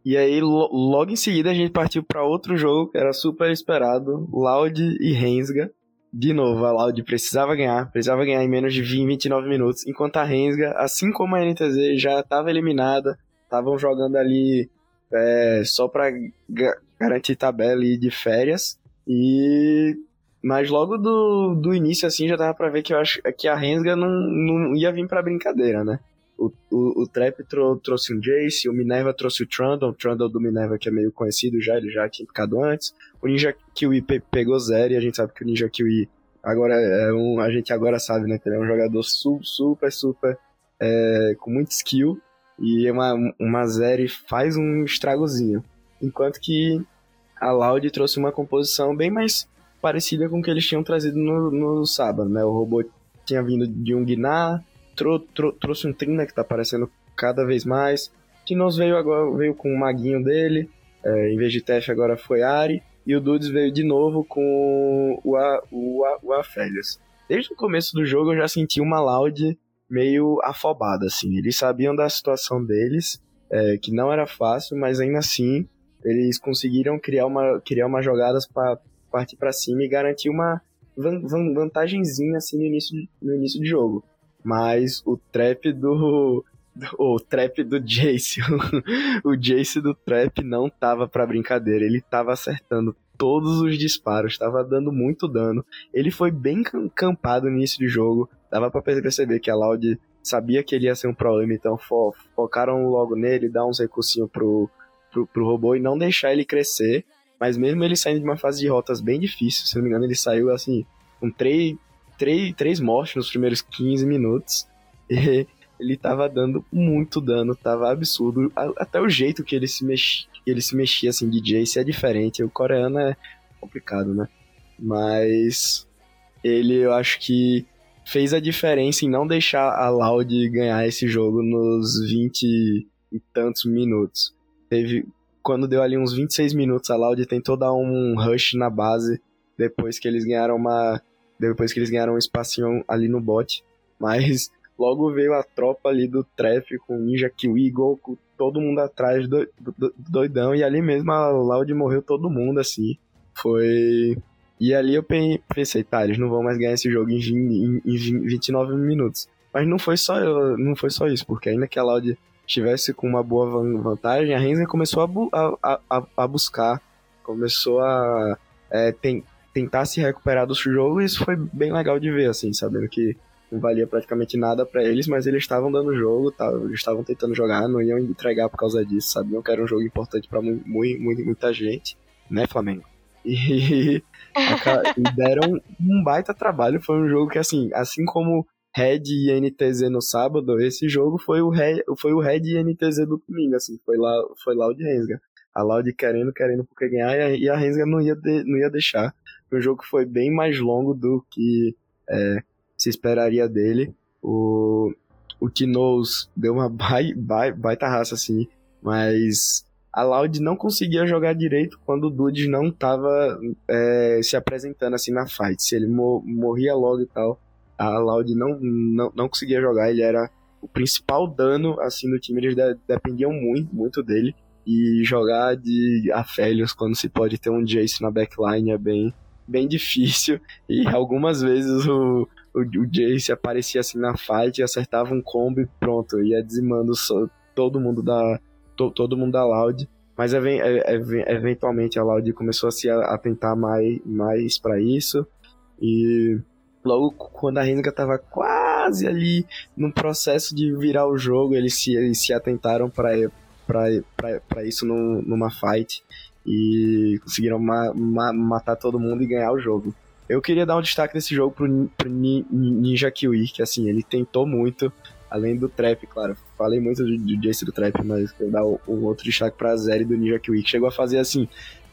E aí, logo em seguida, a gente partiu para outro jogo que era super esperado: Loud e Rensga. De novo, a Loud precisava ganhar, precisava ganhar em menos de 20, 29 minutos, enquanto a Rensga, assim como a NTZ, já estava eliminada, estavam jogando ali é, só para garantir tabela e de férias. E mas logo do, do início, assim, já dava pra ver que eu acho que a Rensga não, não ia vir pra brincadeira, né? O, o, o Trap trou trouxe um Jace, o Minerva trouxe o Trundle, o Trundle do Minerva que é meio conhecido já, ele já tinha ficado antes. O Ninja Kiwi pe pegou zero e a gente sabe que o Ninja Kiwi agora é um. A gente agora sabe, né? Que ele é um jogador su super, super é, com muito skill. E uma, uma Zeri faz um estragozinho. Enquanto que a Loud trouxe uma composição bem mais parecida com o que eles tinham trazido no, no sábado, né? O robô tinha vindo de um Gnar, trou, trou, trouxe um Trina que tá aparecendo cada vez mais. Que nos veio agora veio com o maguinho dele, é, em vez de Tef agora foi Ari. E o Dudes veio de novo com o, A, o, A, o. Desde o começo do jogo eu já senti uma Loud meio afobada, assim. Eles sabiam da situação deles, é, que não era fácil, mas ainda assim eles conseguiram criar uma, criar umas jogadas para partir para cima e garantir uma vantagenzinha assim no início, no início de jogo. Mas o trap do. O trap do Jace, o Jace do trap não tava pra brincadeira, ele tava acertando todos os disparos, tava dando muito dano. Ele foi bem campado no início do jogo, dava pra perceber que a Loud sabia que ele ia ser um problema, então fo focaram logo nele, dar uns recursinhos pro, pro, pro robô e não deixar ele crescer. Mas mesmo ele saindo de uma fase de rotas bem difícil, se não me engano, ele saiu assim, com três, três, três mortes nos primeiros 15 minutos. E ele tava dando muito dano, tava absurdo. Até o jeito que ele se mexia, ele se mexia assim de Jace é diferente. O coreano é complicado, né? Mas ele eu acho que fez a diferença em não deixar a Loud ganhar esse jogo nos 20 e tantos minutos. Teve quando deu ali uns 26 minutos, a Loud tentou dar um rush na base depois que eles ganharam uma depois que eles ganharam um espacinho ali no bot, mas logo veio a tropa ali do com Ninja Kiwi, Goku, todo mundo atrás do, do, doidão e ali mesmo a Loud morreu todo mundo assim. Foi e ali eu pensei, tá, eles não vão mais ganhar esse jogo em, em, em 29 minutos. Mas não foi só não foi só isso, porque ainda que a Loud estivesse com uma boa vantagem, a Renzer começou a, bu a, a, a, buscar, começou a é, tem, tentar se recuperar do jogo, e isso foi bem legal de ver, assim, sabendo que não valia praticamente nada para eles, mas eles estavam dando jogo, tá, eles estavam tentando jogar, não iam entregar por causa disso, sabiam que era um jogo importante para mu mu muita gente, né, Flamengo? E, e deram um baita trabalho, foi um jogo que, assim, assim como Red e NTZ no sábado, esse jogo foi o Red, foi o Red e NTZ do domingo, assim, foi lá, foi lá o de Rensga. A Loud querendo, querendo porque ganhar, e a, Rensga não ia, de, não ia deixar. O jogo foi bem mais longo do que é, se esperaria dele. O, o Tinoz deu uma bai, bai, baita raça, assim, mas a Loud não conseguia jogar direito quando o Dudes não tava é, se apresentando assim na fight. Se ele morria logo e tal, a Loud não, não, não conseguia jogar, ele era o principal dano assim do time, eles de, dependiam muito, muito dele. E jogar de Aphelios quando se pode ter um Jace na backline é bem, bem difícil. E algumas vezes o, o, o Jace aparecia assim na fight, acertava um combo e pronto, ia dizimando todo mundo da to, todo mundo da Loud. Mas eventualmente a Loud começou a se atentar mais, mais para isso. E logo quando a Renga tava quase ali no processo de virar o jogo, eles se, eles se atentaram para isso numa fight e conseguiram ma, ma, matar todo mundo e ganhar o jogo. Eu queria dar um destaque desse jogo pro, pro Ninja Kiwi, que assim, ele tentou muito, além do trap, claro. Falei muito do, do Jace do trap, mas quero dar um, outro destaque pra Zeri do Ninja Kiwi, que chegou a fazer assim,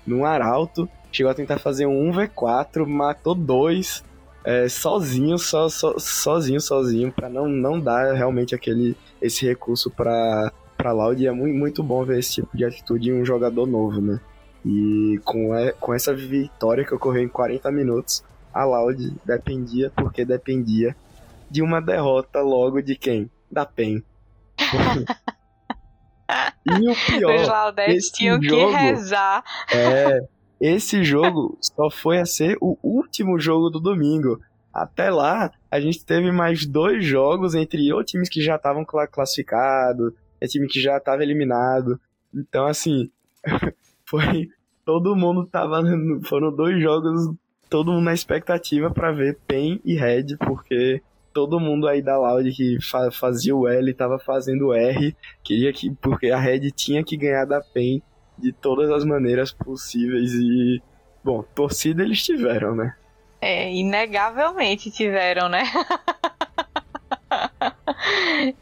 num arauto, chegou a tentar fazer um 1v4, matou dois, é, sozinho, só, so, sozinho, sozinho, para não, não dar realmente aquele esse recurso para para Loud. E é muito, muito bom ver esse tipo de atitude em um jogador novo, né? E com, é, com essa vitória que ocorreu em 40 minutos, a Loud dependia, porque dependia de uma derrota logo de quem? Da PEN. e o pior. Os Laudettes tinham jogo, que rezar. É, esse jogo só foi a ser o último jogo do domingo. Até lá, a gente teve mais dois jogos entre ou times que já estavam classificados, é time que já estava eliminado. Então, assim, foi. Todo mundo tava. Foram dois jogos, todo mundo na expectativa para ver PEN e Red, porque todo mundo aí da Loud que fazia o L estava fazendo o R, queria que. Porque a Red tinha que ganhar da PEN de todas as maneiras possíveis e, bom, torcida eles tiveram, né? É, inegavelmente tiveram, né?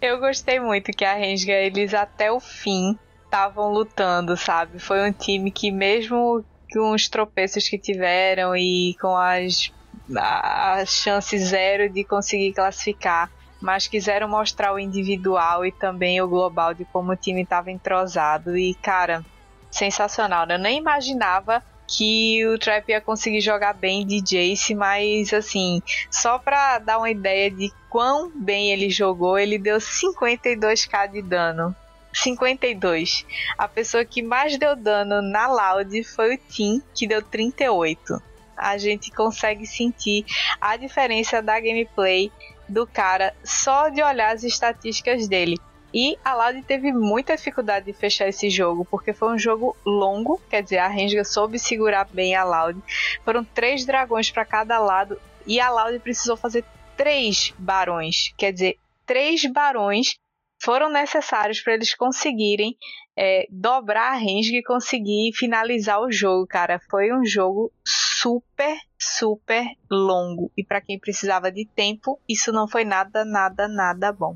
Eu gostei muito que a Rensga, eles até o fim estavam lutando, sabe? Foi um time que mesmo com os tropeços que tiveram e com as a chance zero de conseguir classificar, mas quiseram mostrar o individual e também o global de como o time estava entrosado e cara, sensacional. Né? Eu nem imaginava que o Trap ia conseguir jogar bem de Jace, mas assim, só pra dar uma ideia de quão bem ele jogou, ele deu 52k de dano. 52. A pessoa que mais deu dano na Loud foi o Tim, que deu 38. A gente consegue sentir a diferença da gameplay do cara só de olhar as estatísticas dele. E a Loud teve muita dificuldade de fechar esse jogo, porque foi um jogo longo, quer dizer, a Renga soube segurar bem a Loud. Foram três dragões para cada lado e a Loud precisou fazer três barões, quer dizer, três barões foram necessários para eles conseguirem é, dobrar a range e conseguir finalizar o jogo, cara. Foi um jogo super, super longo. E para quem precisava de tempo, isso não foi nada, nada, nada bom.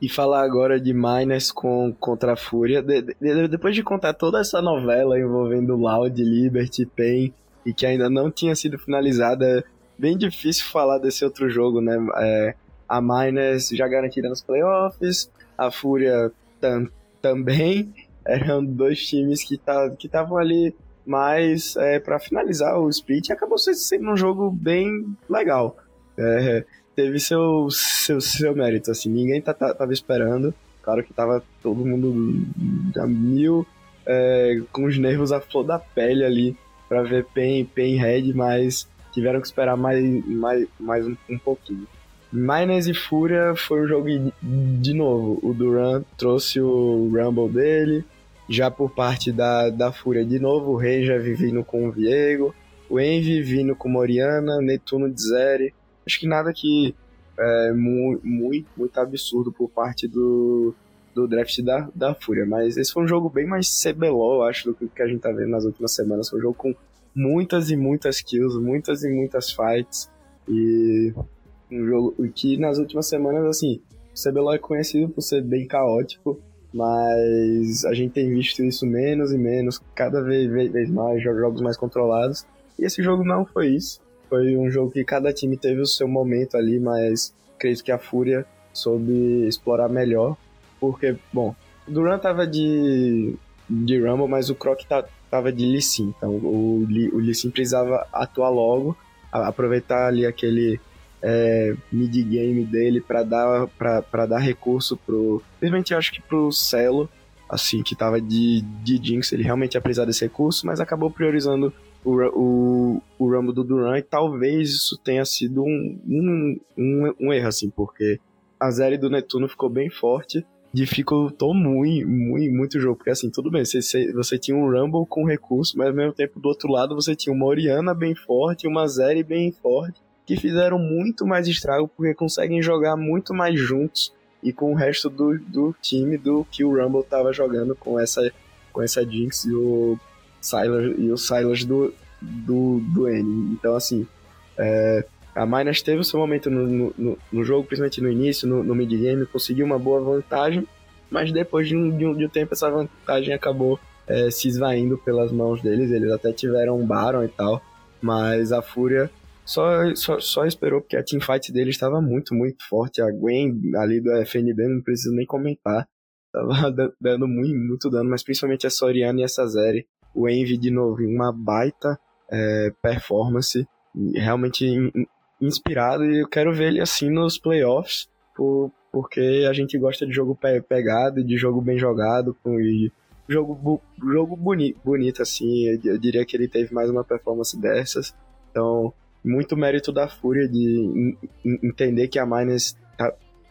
E falar agora de Miners com, contra a Fúria. De, de, depois de contar toda essa novela envolvendo Loud, Liberty, Pain, e que ainda não tinha sido finalizada, é bem difícil falar desse outro jogo, né? É, a Miners já garantida nos playoffs, a Fúria tam, também. Eram dois times que tá, estavam ali mais é, para finalizar o split. Acabou sendo um jogo bem legal. É, teve seu, seu, seu mérito, assim, ninguém tá, tá, tava esperando. Claro que tava todo mundo a mil, é, com os nervos à flor da pele ali, para ver Pen, Pen Red, mas tiveram que esperar mais, mais, mais um, um pouquinho. Miners e Fúria foi um jogo de novo. O Duran trouxe o Rumble dele. Já por parte da, da Fúria, de novo, o Rei já vindo com o Viego. O Envy vindo com Moriana. Netuno de Zeri. Acho que nada que é muito, muito, muito absurdo por parte do, do draft da, da Fúria. Mas esse foi um jogo bem mais CBLOL, acho, do que, que a gente tá vendo nas últimas semanas. Foi um jogo com muitas e muitas kills, muitas e muitas fights. E um jogo que nas últimas semanas, assim, o CBLOL é conhecido por ser bem caótico, mas a gente tem visto isso menos e menos, cada vez, vez mais, jogos mais controlados. E esse jogo não foi isso. Foi um jogo que cada time teve o seu momento ali, mas creio que a Fúria soube explorar melhor. Porque, bom, o Duran tava de, de Rumble, mas o Croc tá, tava de Lee Sin. Então o, o Lee Sin precisava atuar logo, aproveitar ali aquele é, mid-game dele para dar, pra, dar recurso pro. Principalmente acho que pro Celo, assim, que tava de, de Jinx, ele realmente ia precisar desse recurso, mas acabou priorizando o, o, o Rumble do Duran e talvez isso tenha sido um, um, um, um erro, assim, porque a série do Netuno ficou bem forte dificultou muito, muito, muito o jogo. Porque assim, tudo bem, você, você tinha um Rumble com recurso, mas ao mesmo tempo do outro lado você tinha uma Oriana bem forte uma Zeri bem forte que fizeram muito mais estrago porque conseguem jogar muito mais juntos e com o resto do, do time do que o Rumble estava jogando com essa com essa Jinx e o Silas e o Silas do do, do N. Então assim, é, a Minas teve o seu momento no, no, no, jogo, principalmente no início, no, no mid-game, conseguiu uma boa vantagem, mas depois de um, de um, de um tempo essa vantagem acabou é, se esvaindo pelas mãos deles. Eles até tiveram um Baron e tal, mas a Fúria só, só, só esperou porque a teamfight dele estava muito, muito forte. A Gwen ali do FNB, não preciso nem comentar, estava dando muito, muito dano, mas principalmente a Soriana e essa Zeri. O Envy, de novo, uma baita é, performance, realmente inspirado, e eu quero ver ele assim nos playoffs, por, porque a gente gosta de jogo pe pegado, de jogo bem jogado, com, e jogo, bu jogo boni bonito, assim, eu, eu diria que ele teve mais uma performance dessas, então muito mérito da Fúria de entender que a Miners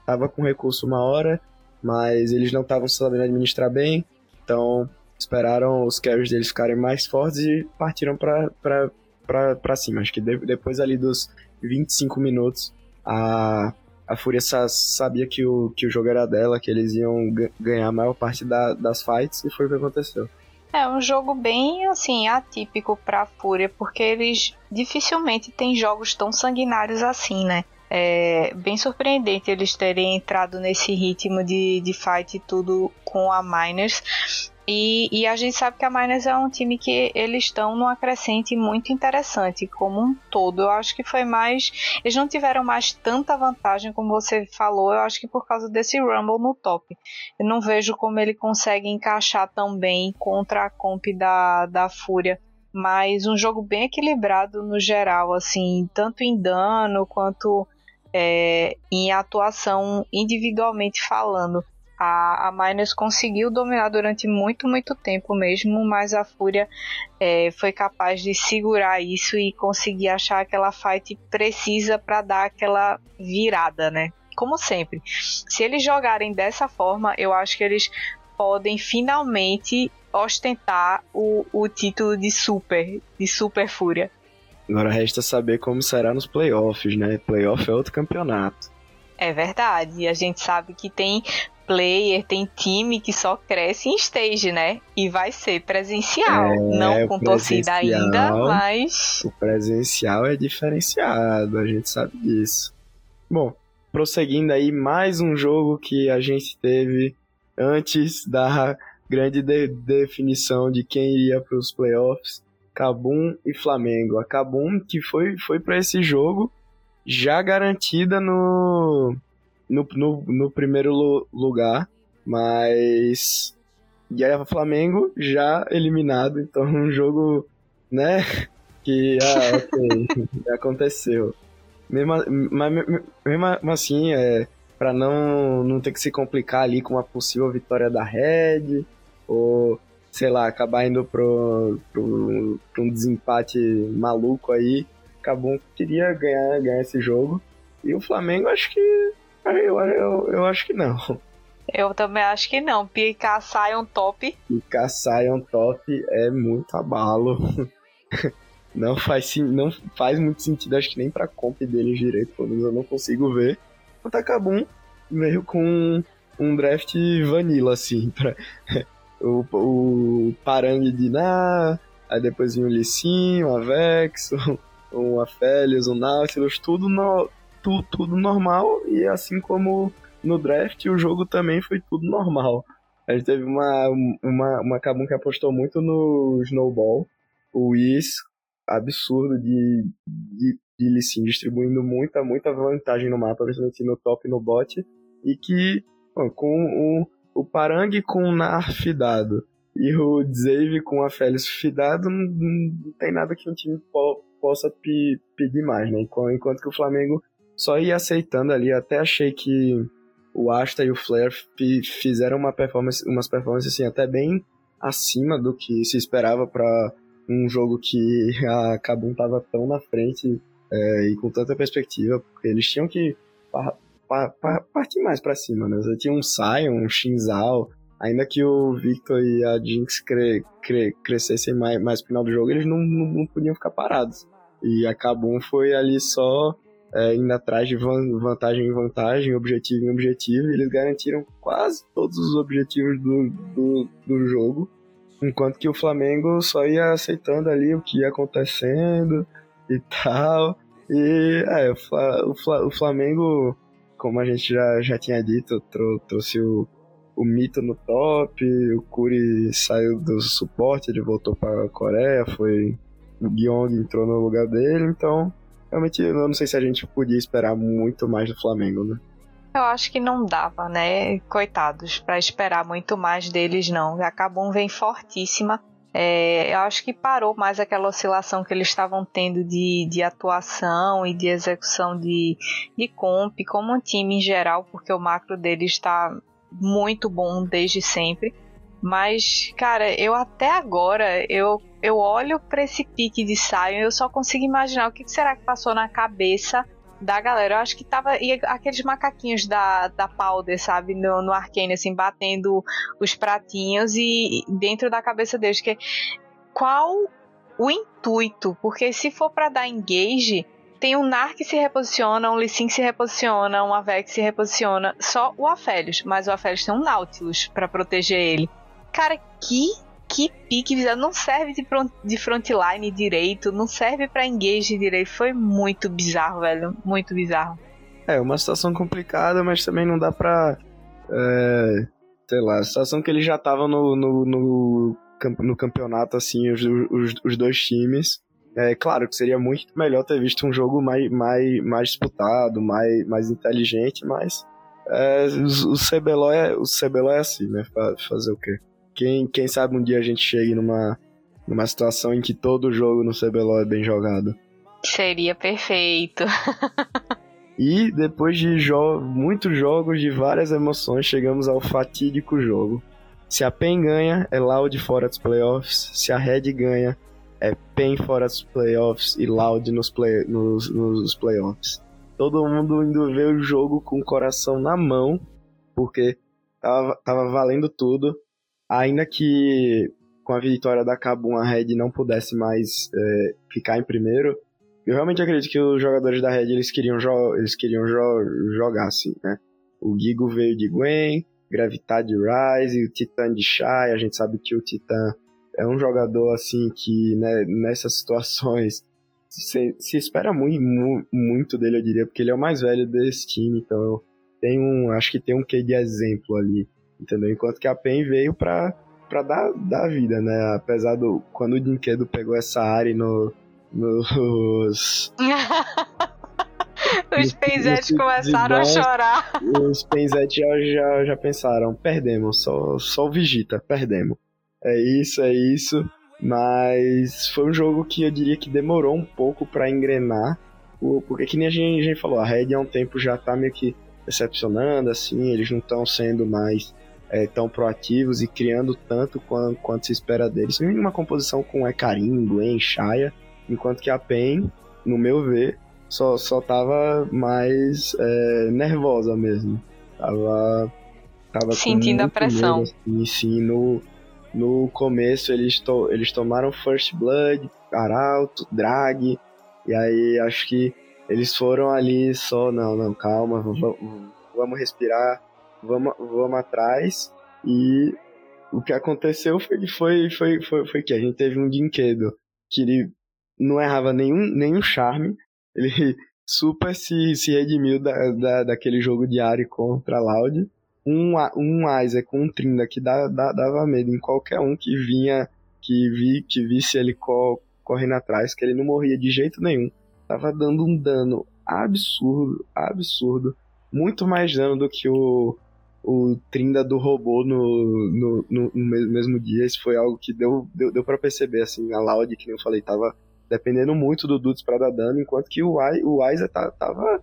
tava com recurso uma hora, mas eles não estavam sabendo administrar bem, então esperaram os carries deles ficarem mais fortes e partiram para cima. Acho que de, depois ali dos 25 minutos, a, a Fúria sabia que o, que o jogo era dela, que eles iam ganhar a maior parte da, das fights, e foi o que aconteceu. É um jogo bem assim atípico para Fúria, porque eles dificilmente têm jogos tão sanguinários assim, né? É bem surpreendente eles terem entrado nesse ritmo de, de fight e tudo com a Miners. E, e, a gente sabe que a Miners é um time que eles estão numa crescente muito interessante como um todo. Eu acho que foi mais. Eles não tiveram mais tanta vantagem como você falou. Eu acho que por causa desse Rumble no top. Eu não vejo como ele consegue encaixar tão bem contra a comp da, da Fúria. Mas um jogo bem equilibrado no geral, assim, tanto em dano quanto é, em atuação individualmente falando. A, a Miners conseguiu dominar durante muito, muito tempo mesmo, mas a Fúria é, foi capaz de segurar isso e conseguir achar aquela fight precisa para dar aquela virada, né? Como sempre. Se eles jogarem dessa forma, eu acho que eles podem finalmente ostentar o, o título de Super, de Super Fúria. Agora resta saber como será nos playoffs, né? Playoff é outro campeonato. É verdade. E a gente sabe que tem player, tem time que só cresce em stage, né? E vai ser presencial. É, não com torcida ainda, mas. O presencial é diferenciado, a gente sabe disso. Bom, prosseguindo aí, mais um jogo que a gente teve antes da grande de definição de quem iria para os playoffs. Cabum e Flamengo. A Cabum que foi, foi para esse jogo já garantida no, no, no, no primeiro lugar, mas e aí o Flamengo já eliminado, então um jogo, né, que ah, ok, aconteceu. Mesmo, mas, mesmo assim, é, para não, não ter que se complicar ali com uma possível vitória da Red, ou sei lá, acabar indo pro, pro, pro um desempate maluco aí, acabou queria ganhar, ganhar esse jogo. E o Flamengo acho que eu, eu, eu acho que não. Eu também acho que não. Picar Sion top. Picar Sion top é muito abalo. não faz, não faz muito sentido, acho que nem pra comp dele direito, pelo menos eu não consigo ver. O Takabum veio com um draft vanilla, assim, pra, o, o Parang de Na, aí depois vinha o Lissin, o Avex, o, o Aphelios, o Nautilus, tudo no, tu, tudo normal, e assim como no draft, o jogo também foi tudo normal. A gente teve uma, uma, uma Kabum que apostou muito no Snowball, o Whis, absurdo de, de, de Lissin, distribuindo muita, muita vantagem no mapa, principalmente no top e no bot, e que com o, o Parang com o Nar fidado e o Zave com a Félix fidado, não, não, tem nada que um time po, possa pe, pedir mais, né? Enquanto que o Flamengo só ia aceitando ali. Até achei que o Asta e o Flair fizeram uma performance, umas performances assim, até bem acima do que se esperava para um jogo que a Kabum tava tão na frente é, e com tanta perspectiva, porque eles tinham que pa, pa, pa, partir mais para cima, né? Você tinha um Sion, um Shinzao, ainda que o Victor e a Jinx cre, cre, crescessem mais, mais no final do jogo, eles não, não, não podiam ficar parados. E a Kabum foi ali só é, indo atrás de vantagem em vantagem, objetivo em objetivo, eles garantiram quase todos os objetivos do, do, do jogo, enquanto que o Flamengo só ia aceitando ali o que ia acontecendo e tal. E é, o, Flamengo, como a gente já, já tinha dito, trou trouxe o, o Mito no top, o Kuri saiu do suporte, ele voltou para a Coreia, foi o Gyeong entrou no lugar dele, então realmente eu não sei se a gente podia esperar muito mais do Flamengo, né? Eu acho que não dava, né? Coitados, para esperar muito mais deles, não. A Cabum vem fortíssima. É, eu acho que parou mais aquela oscilação que eles estavam tendo de, de atuação e de execução de, de comp, como um time em geral, porque o macro deles está muito bom desde sempre. Mas, cara, eu até agora, eu, eu olho para esse pique de Sion e eu só consigo imaginar o que será que passou na cabeça da galera. Eu acho que tava e aqueles macaquinhos da, da Powder, sabe, no, no Arcane, assim, batendo os pratinhos e, dentro da cabeça deles. Que, qual o intuito? Porque se for para dar engage, tem um Nar que se reposiciona, um Lissin que se reposiciona, um Avex que se reposiciona, só o Aphelios, mas o Aphelios tem um Nautilus para proteger ele. Cara, que que pique não serve de, front, de frontline direito, não serve para engage direito. Foi muito bizarro, velho. Muito bizarro. É, uma situação complicada, mas também não dá pra. É, sei lá, a situação que ele já tava no, no, no, no campeonato, assim, os, os, os, dois times. É claro que seria muito melhor ter visto um jogo mais, mais, mais disputado, mais, mais inteligente, mas é, o, CBLOL é, o é assim, né? Fazer o quê? Quem, quem sabe um dia a gente chegue numa, numa situação em que todo jogo no CBLOL é bem jogado. Seria perfeito. e depois de jo muitos jogos, de várias emoções, chegamos ao fatídico jogo. Se a PEN ganha, é Loud fora dos playoffs. Se a Red ganha, é PEN fora dos playoffs e Loud nos, play nos, nos playoffs. Todo mundo indo ver o jogo com o coração na mão, porque tava, tava valendo tudo ainda que com a vitória da Kabum a Red não pudesse mais é, ficar em primeiro, eu realmente acredito que os jogadores da Red eles queriam, jo eles queriam jo jogar assim, né? O Gigo veio de Gwen, Gravitar de Rise, o Titan de Shai. A gente sabe que o Titan é um jogador assim que né, nessas situações se, se espera muito, muito dele, eu diria, porque ele é o mais velho desse time, então tem um, acho que tem um quê de exemplo ali, entendeu? Enquanto que a PEN veio pra, pra dar, dar vida, né? Apesar do, quando o Dinquedo pegou essa área no, nos... Os penzetes começaram a chorar. Os penzetes já, já, já pensaram, perdemos, só, só o Vigita, perdemos. É isso, é isso. Mas foi um jogo que eu diria que demorou um pouco para engrenar. Porque que nem a gente, a gente, falou, a Red há um tempo já tá meio que decepcionando, assim, eles não estão sendo mais é, tão proativos e criando tanto quanto, quanto se espera deles. Tem uma composição com Ekarim, Gwen, Shaya, enquanto que a PEN, no meu ver, só, só tava mais é, nervosa mesmo. Tava, tava sentindo a pressão. Medo, assim, sim, no, no começo eles, to, eles tomaram First Blood, Arauto, Drag, e aí acho que eles foram ali só, não, não, calma, vamos, vamos respirar, vamos, vamos atrás. E o que aconteceu foi, foi, foi, foi, foi que a gente teve um Dinquedo que ele não errava nenhum, nenhum charme, ele super se, se redimiu da, da, daquele jogo diário contra a Loud um, um Isaac, um Trinda que dá, dá, dava medo em qualquer um que vinha, que vi que visse ele co, correndo atrás, que ele não morria de jeito nenhum. Tava dando um dano absurdo, absurdo. Muito mais dano do que o, o Trinda do robô no, no, no, mesmo dia. Isso foi algo que deu, deu, deu para perceber, assim, a Loud, que eu falei, tava dependendo muito do Dudes para dar dano, enquanto que o, o Isaac tava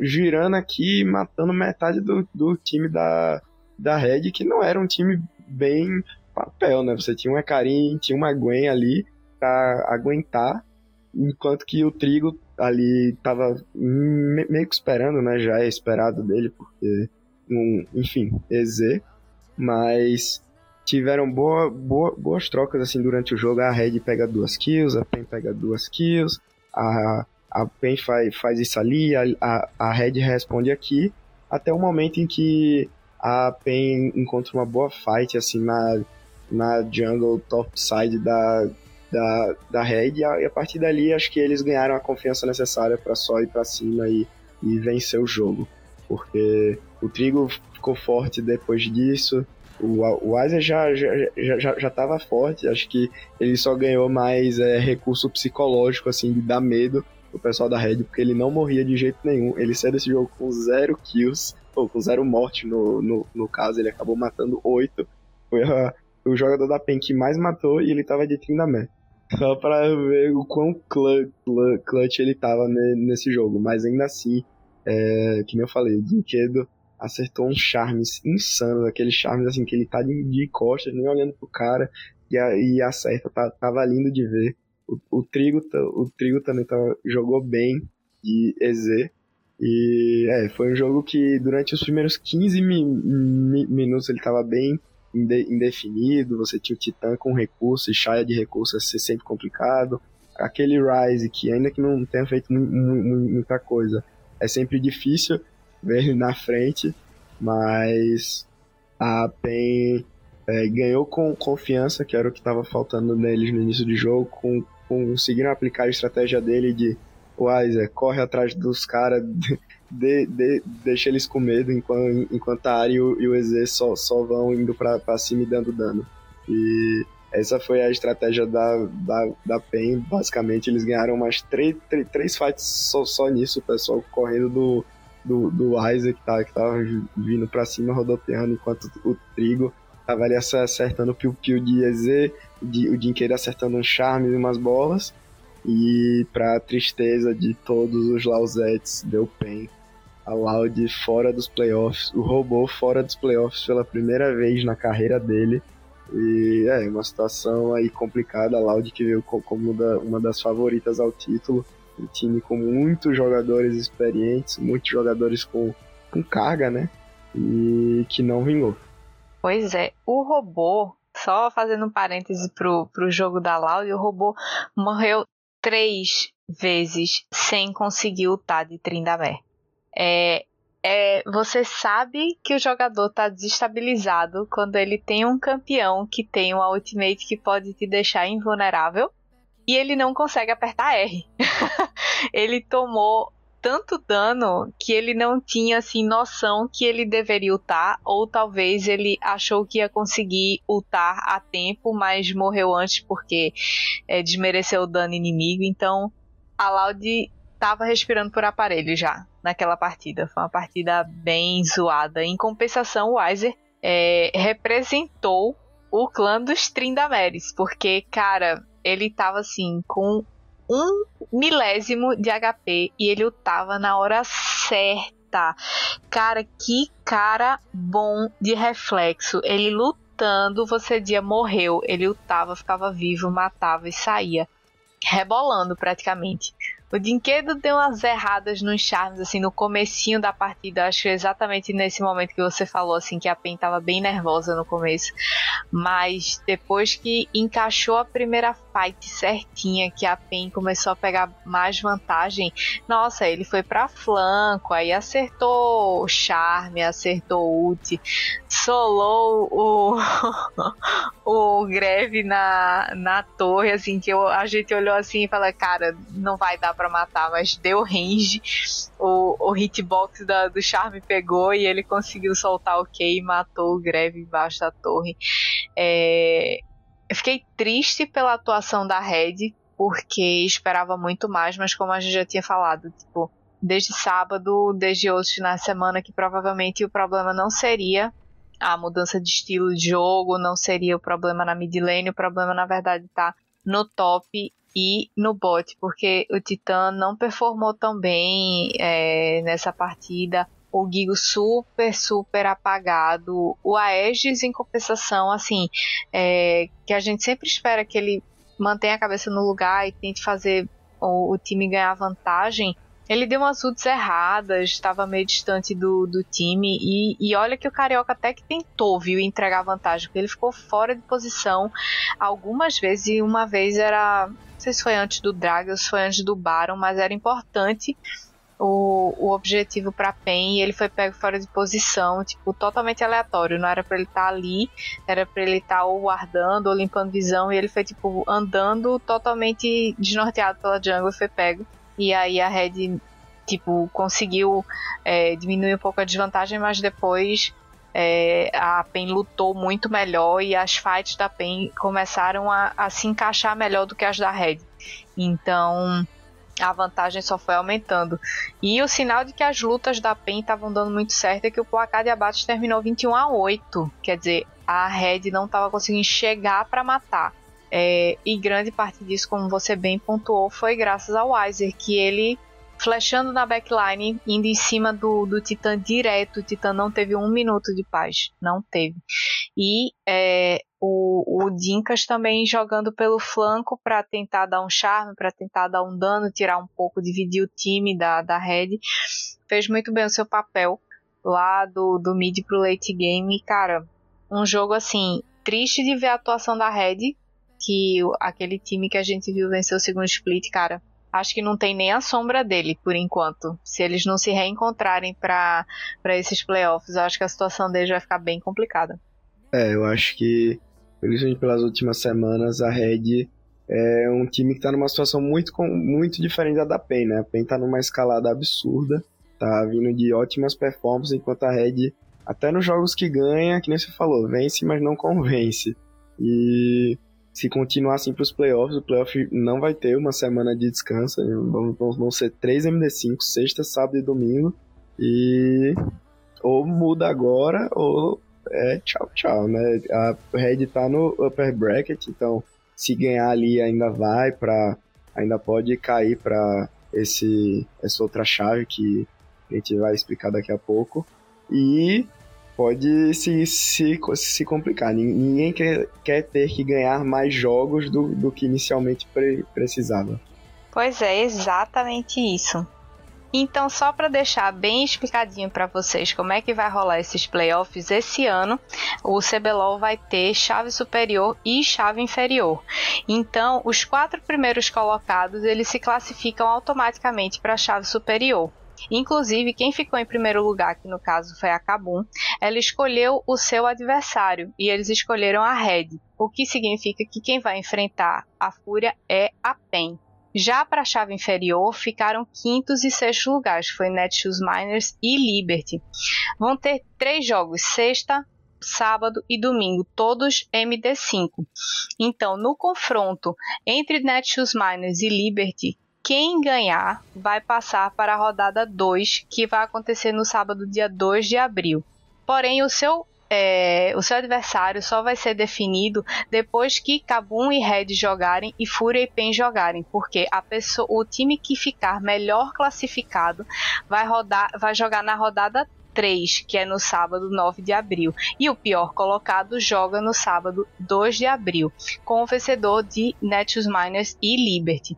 girando aqui, matando metade do, do time da, da Red, que não era um time bem papel, né? Você tinha uma Karim, tinha uma Gwen ali pra aguentar, enquanto que o Trigo ali tava meio que esperando, né? Já é esperado dele, porque, um, enfim, EZ, mas tiveram boa, boa, boas trocas assim durante o jogo. A Red pega duas kills, a PEN pega duas kills, a a PEN faz, faz isso ali, a, a, a Red responde aqui, até o momento em que a PEN encontra uma boa fight assim na, na jungle top side da, da, da Red, e a, e a partir dali acho que eles ganharam a confiança necessária para só ir para cima e, e vencer o jogo, porque o Trigo ficou forte depois disso, o, o Isaac já, já, já, já tava forte, acho que ele só ganhou mais é, recurso psicológico, assim, de dar medo, o pessoal da Red, porque ele não morria de jeito nenhum. Ele saiu desse jogo com zero kills, ou com zero morte no, no, no caso, ele acabou matando oito. Foi a, o jogador da PEN que mais matou e ele tava de Tryndamere. Só pra ver o quão clutch, clutch ele tava nesse jogo. Mas ainda assim, é, que nem eu falei, o Dinquedo acertou uns charmes insanos, aqueles charmes assim que ele tá de, de costas, nem olhando pro cara, e, e acerta, tá, tava lindo de ver. O, o Trigo, o Trigo também tava, jogou bem de EZ. E é, foi um jogo que durante os primeiros 15 mi, mi, minutos ele estava bem indefinido. Você tinha o Titã com recurso e Shaya de recurso, ia ser sempre complicado. Aquele Rise, que ainda que não tenha feito muita coisa, é sempre difícil ver na frente, mas a PEN é, ganhou com confiança, que era o que estava faltando neles no início do jogo, com conseguiram aplicar a estratégia dele de o Isaac corre atrás dos caras, de, de, deixa eles com medo enquanto, enquanto a Ari e o, e o EZ só, só vão indo pra cima e dando dano. E essa foi a estratégia da, da, da PEN. Basicamente, eles ganharam umas três, três, três fights só, só nisso, o pessoal correndo do, do, do Isaac, que tava, que tava vindo pra cima, rodopiando, enquanto o Trigo tava ali acertando o piu-piu de EZ o Dinqueiro acertando um charme e umas bolas. E pra tristeza de todos os Lausettes, deu pen. A Loud fora dos playoffs, o robô fora dos playoffs pela primeira vez na carreira dele. E é uma situação aí complicada. A Loud que veio como uma das favoritas ao título. Um time com muitos jogadores experientes, muitos jogadores com, com carga, né? E que não vingou. Pois é, o robô só fazendo um parêntese pro, pro jogo da Loud, o robô morreu três vezes sem conseguir ultar de Tryndamere. É, é, você sabe que o jogador está desestabilizado quando ele tem um campeão que tem uma ultimate que pode te deixar invulnerável e ele não consegue apertar R. ele tomou tanto dano que ele não tinha assim noção que ele deveria ultar, ou talvez ele achou que ia conseguir ultar a tempo, mas morreu antes porque é, desmereceu o dano inimigo. Então a Loud estava respirando por aparelho já naquela partida. Foi uma partida bem zoada. Em compensação, o Weiser é, representou o clã dos Trindameres, porque, cara, ele tava assim, com um milésimo de HP e ele lutava na hora certa. Cara, que cara bom de reflexo. Ele lutando, você dia morreu. Ele lutava, ficava vivo, matava e saía. Rebolando praticamente. O Dinquedo deu umas erradas nos charmes, assim, no comecinho da partida. Acho que exatamente nesse momento que você falou, assim, que a Pen tava bem nervosa no começo. Mas depois que encaixou a primeira fight certinha, que a Pen começou a pegar mais vantagem, nossa, ele foi pra flanco, aí acertou o charme, acertou o ult, solou o, o greve na, na torre, assim, que eu, a gente olhou assim e falou, cara, não vai dar pra para matar, mas deu range. O, o hitbox da, do Charme pegou e ele conseguiu soltar o K e matou o Greve embaixo da torre. É, eu fiquei triste pela atuação da Red, porque esperava muito mais, mas como a gente já tinha falado, tipo, desde sábado, desde finais de semana, que provavelmente o problema não seria a mudança de estilo de jogo, não seria o problema na mid lane, o problema na verdade tá no top e no bot, porque o Titã não performou tão bem é, nessa partida. O Gigo super, super apagado. O Aegis, em compensação, assim, é, que a gente sempre espera que ele mantenha a cabeça no lugar e tente fazer o, o time ganhar vantagem. Ele deu umas ults erradas, estava meio distante do, do time. E, e, olha que o Carioca até que tentou, viu, entregar vantagem, porque ele ficou fora de posição algumas vezes. E uma vez era. Não sei se foi antes do Dragos, foi antes do Baron, mas era importante o, o objetivo para Pen e ele foi pego fora de posição, tipo, totalmente aleatório. Não era para ele estar tá ali, era para ele estar tá ou guardando ou limpando visão. E ele foi, tipo, andando totalmente desnorteado pela jungle e foi pego. E aí a Red, tipo, conseguiu é, diminuir um pouco a desvantagem, mas depois é, a PEN lutou muito melhor e as fights da PEN começaram a, a, se encaixar melhor do que as da Red. Então a vantagem só foi aumentando. E o sinal de que as lutas da PEN estavam dando muito certo é que o placar de abates terminou 21 a 8. Quer dizer, a Red não estava conseguindo chegar para matar. É, e grande parte disso, como você bem pontuou, foi graças ao Weiser, que ele flechando na backline, indo em cima do, do Titã direto. O Titã não teve um minuto de paz. Não teve. E é, o, o Dinkas também jogando pelo flanco para tentar dar um charme, para tentar dar um dano, tirar um pouco, dividir o time da, da Red. Fez muito bem o seu papel lá do, do mid pro late game. E, cara, um jogo assim, triste de ver a atuação da Red, que aquele time que a gente viu vencer o segundo split, cara, acho que não tem nem a sombra dele por enquanto. Se eles não se reencontrarem para esses playoffs, eu acho que a situação deles vai ficar bem complicada. É, eu acho que, principalmente pelas últimas semanas, a Red é um time que tá numa situação muito, muito diferente da da PEN, né? A PEN tá numa escalada absurda, tá vindo de ótimas performances, enquanto a Red, até nos jogos que ganha, que nem você falou, vence, mas não convence. E se continuar assim para os playoffs, o playoff não vai ter uma semana de descanso. Vão, vão ser três MD5, sexta, sábado e domingo. E ou muda agora, ou é tchau, tchau, né? A Red tá no upper bracket, então se ganhar ali ainda vai para ainda pode cair para esse essa outra chave que a gente vai explicar daqui a pouco. E pode se, se, se complicar. Ninguém quer, quer ter que ganhar mais jogos do, do que inicialmente pre, precisava. Pois é, exatamente isso. Então, só para deixar bem explicadinho para vocês como é que vai rolar esses playoffs esse ano, o CBLOL vai ter chave superior e chave inferior. Então, os quatro primeiros colocados eles se classificam automaticamente para a chave superior. Inclusive, quem ficou em primeiro lugar, que no caso foi a Kabum, ela escolheu o seu adversário e eles escolheram a Red, o que significa que quem vai enfrentar a Fúria é a PEN. Já para a chave inferior ficaram quintos e sextos lugares, foi Netshoes Miners e Liberty. Vão ter três jogos, sexta, sábado e domingo, todos MD5. Então, no confronto entre Netshoes Miners e Liberty, quem ganhar vai passar para a rodada 2, que vai acontecer no sábado, dia 2 de abril. Porém, o seu é, o seu adversário só vai ser definido depois que Kabum e Red jogarem e Fúria e Pen jogarem, porque a pessoa, o time que ficar melhor classificado vai rodar, vai jogar na rodada 3, que é no sábado 9 de abril, e o pior colocado joga no sábado 2 de abril, com o vencedor de Netshoes Miners e Liberty.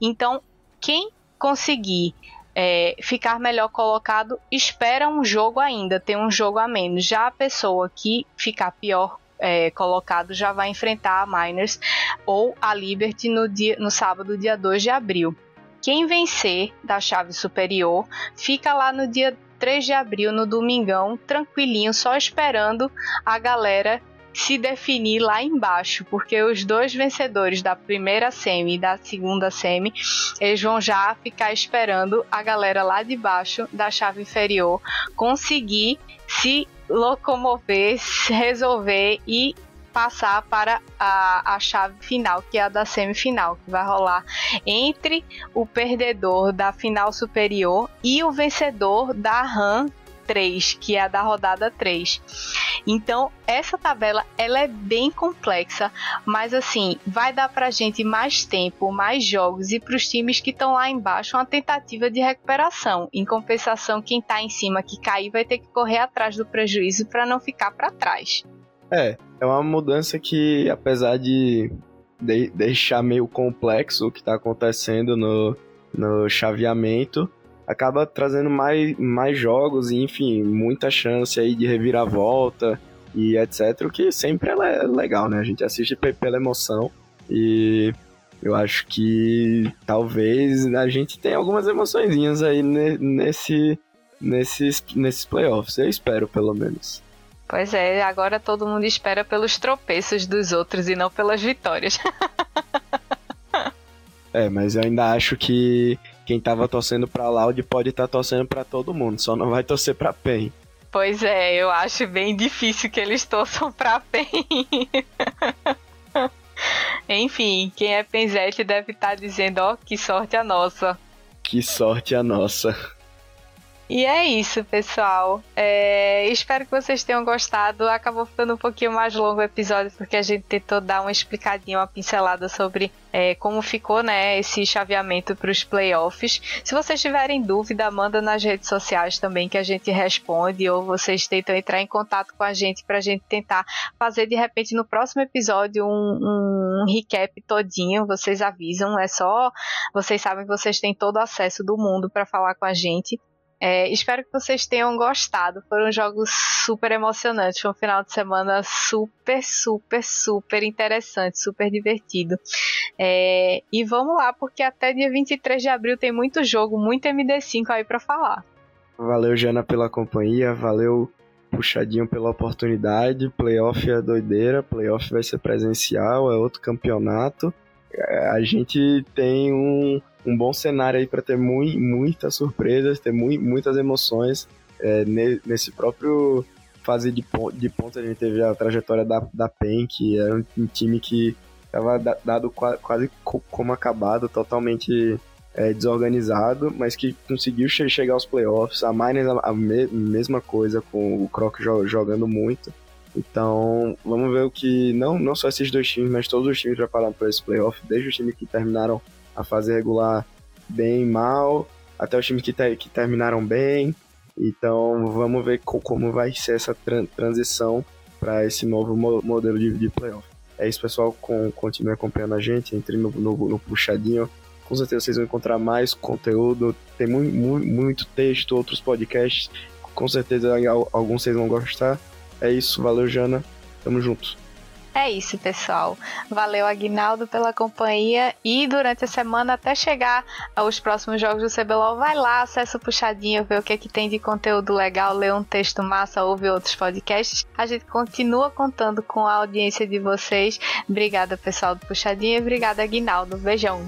Então, quem conseguir é, ficar melhor colocado, espera um jogo ainda, tem um jogo a menos. Já a pessoa que ficar pior é, colocado já vai enfrentar a Miners ou a Liberty no, dia, no sábado, dia 2 de abril. Quem vencer da chave superior fica lá no dia 3 de abril, no domingão, tranquilinho, só esperando a galera se definir lá embaixo, porque os dois vencedores da primeira semi e da segunda semi, eles vão já ficar esperando a galera lá de baixo da chave inferior conseguir se locomover, resolver e passar para a, a chave final, que é a da semifinal, que vai rolar entre o perdedor da final superior e o vencedor da RAM 3, que é a da rodada 3. Então, essa tabela ela é bem complexa, mas assim, vai dar pra gente mais tempo, mais jogos e para os times que estão lá embaixo uma tentativa de recuperação. Em compensação, quem tá em cima que cair vai ter que correr atrás do prejuízo para não ficar para trás. É, é uma mudança que apesar de, de deixar meio complexo o que está acontecendo no, no chaveamento, acaba trazendo mais, mais jogos e, enfim, muita chance aí de reviravolta e etc. O que sempre é legal, né? A gente assiste pela emoção e eu acho que talvez a gente tenha algumas emoçõezinhas aí nesse, nesses, nesses playoffs. Eu espero, pelo menos. Pois é, agora todo mundo espera pelos tropeços dos outros e não pelas vitórias. é, mas eu ainda acho que quem tava torcendo pra Loud pode estar tá torcendo para todo mundo, só não vai torcer pra PEN. Pois é, eu acho bem difícil que eles torçam pra PEN. Enfim, quem é Penzete deve estar tá dizendo, ó, oh, que sorte a nossa. Que sorte a nossa. E é isso, pessoal. É, espero que vocês tenham gostado. Acabou ficando um pouquinho mais longo o episódio porque a gente tentou dar uma explicadinha, uma pincelada sobre é, como ficou né, esse chaveamento para os playoffs. Se vocês tiverem dúvida, manda nas redes sociais também que a gente responde ou vocês tentam entrar em contato com a gente para a gente tentar fazer de repente no próximo episódio um, um recap todinho. Vocês avisam, é só vocês sabem que vocês têm todo o acesso do mundo para falar com a gente. É, espero que vocês tenham gostado. Foram jogos super emocionantes. Foi um final de semana super, super, super interessante, super divertido. É, e vamos lá, porque até dia 23 de abril tem muito jogo, muito MD5 aí para falar. Valeu, Jana, pela companhia. Valeu, Puxadinho, pela oportunidade. Playoff é doideira. Playoff vai ser presencial, é outro campeonato. É, a gente tem um um bom cenário aí para ter muito, muitas surpresas, ter muito, muitas emoções. É, nesse próprio fase de, de ponta, a gente teve a trajetória da, da PEN, que era um, um time que estava dado quase como acabado, totalmente é, desorganizado, mas que conseguiu che chegar aos playoffs. A Miners a, a me mesma coisa, com o Croc jo jogando muito. Então, vamos ver o que. Não, não só esses dois times, mas todos os times prepararam para esse playoff, desde os times que terminaram a fase regular bem mal, até os times que, ter, que terminaram bem. Então vamos ver co como vai ser essa tran transição para esse novo mo modelo de, de playoff. É isso, pessoal. Com, continue acompanhando a gente. Entre no, no, no puxadinho Com certeza vocês vão encontrar mais conteúdo. Tem muito, muito, muito texto, outros podcasts. Com certeza alguns vocês vão gostar. É isso, valeu, Jana. Tamo junto. É isso, pessoal. Valeu, Aguinaldo, pela companhia. E durante a semana, até chegar aos próximos jogos do CBLOL, vai lá, acessa o Puxadinho, vê o que, é que tem de conteúdo legal, lê um texto massa, ouve outros podcasts. A gente continua contando com a audiência de vocês. Obrigada, pessoal do Puxadinho, obrigada, Aguinaldo. Beijão.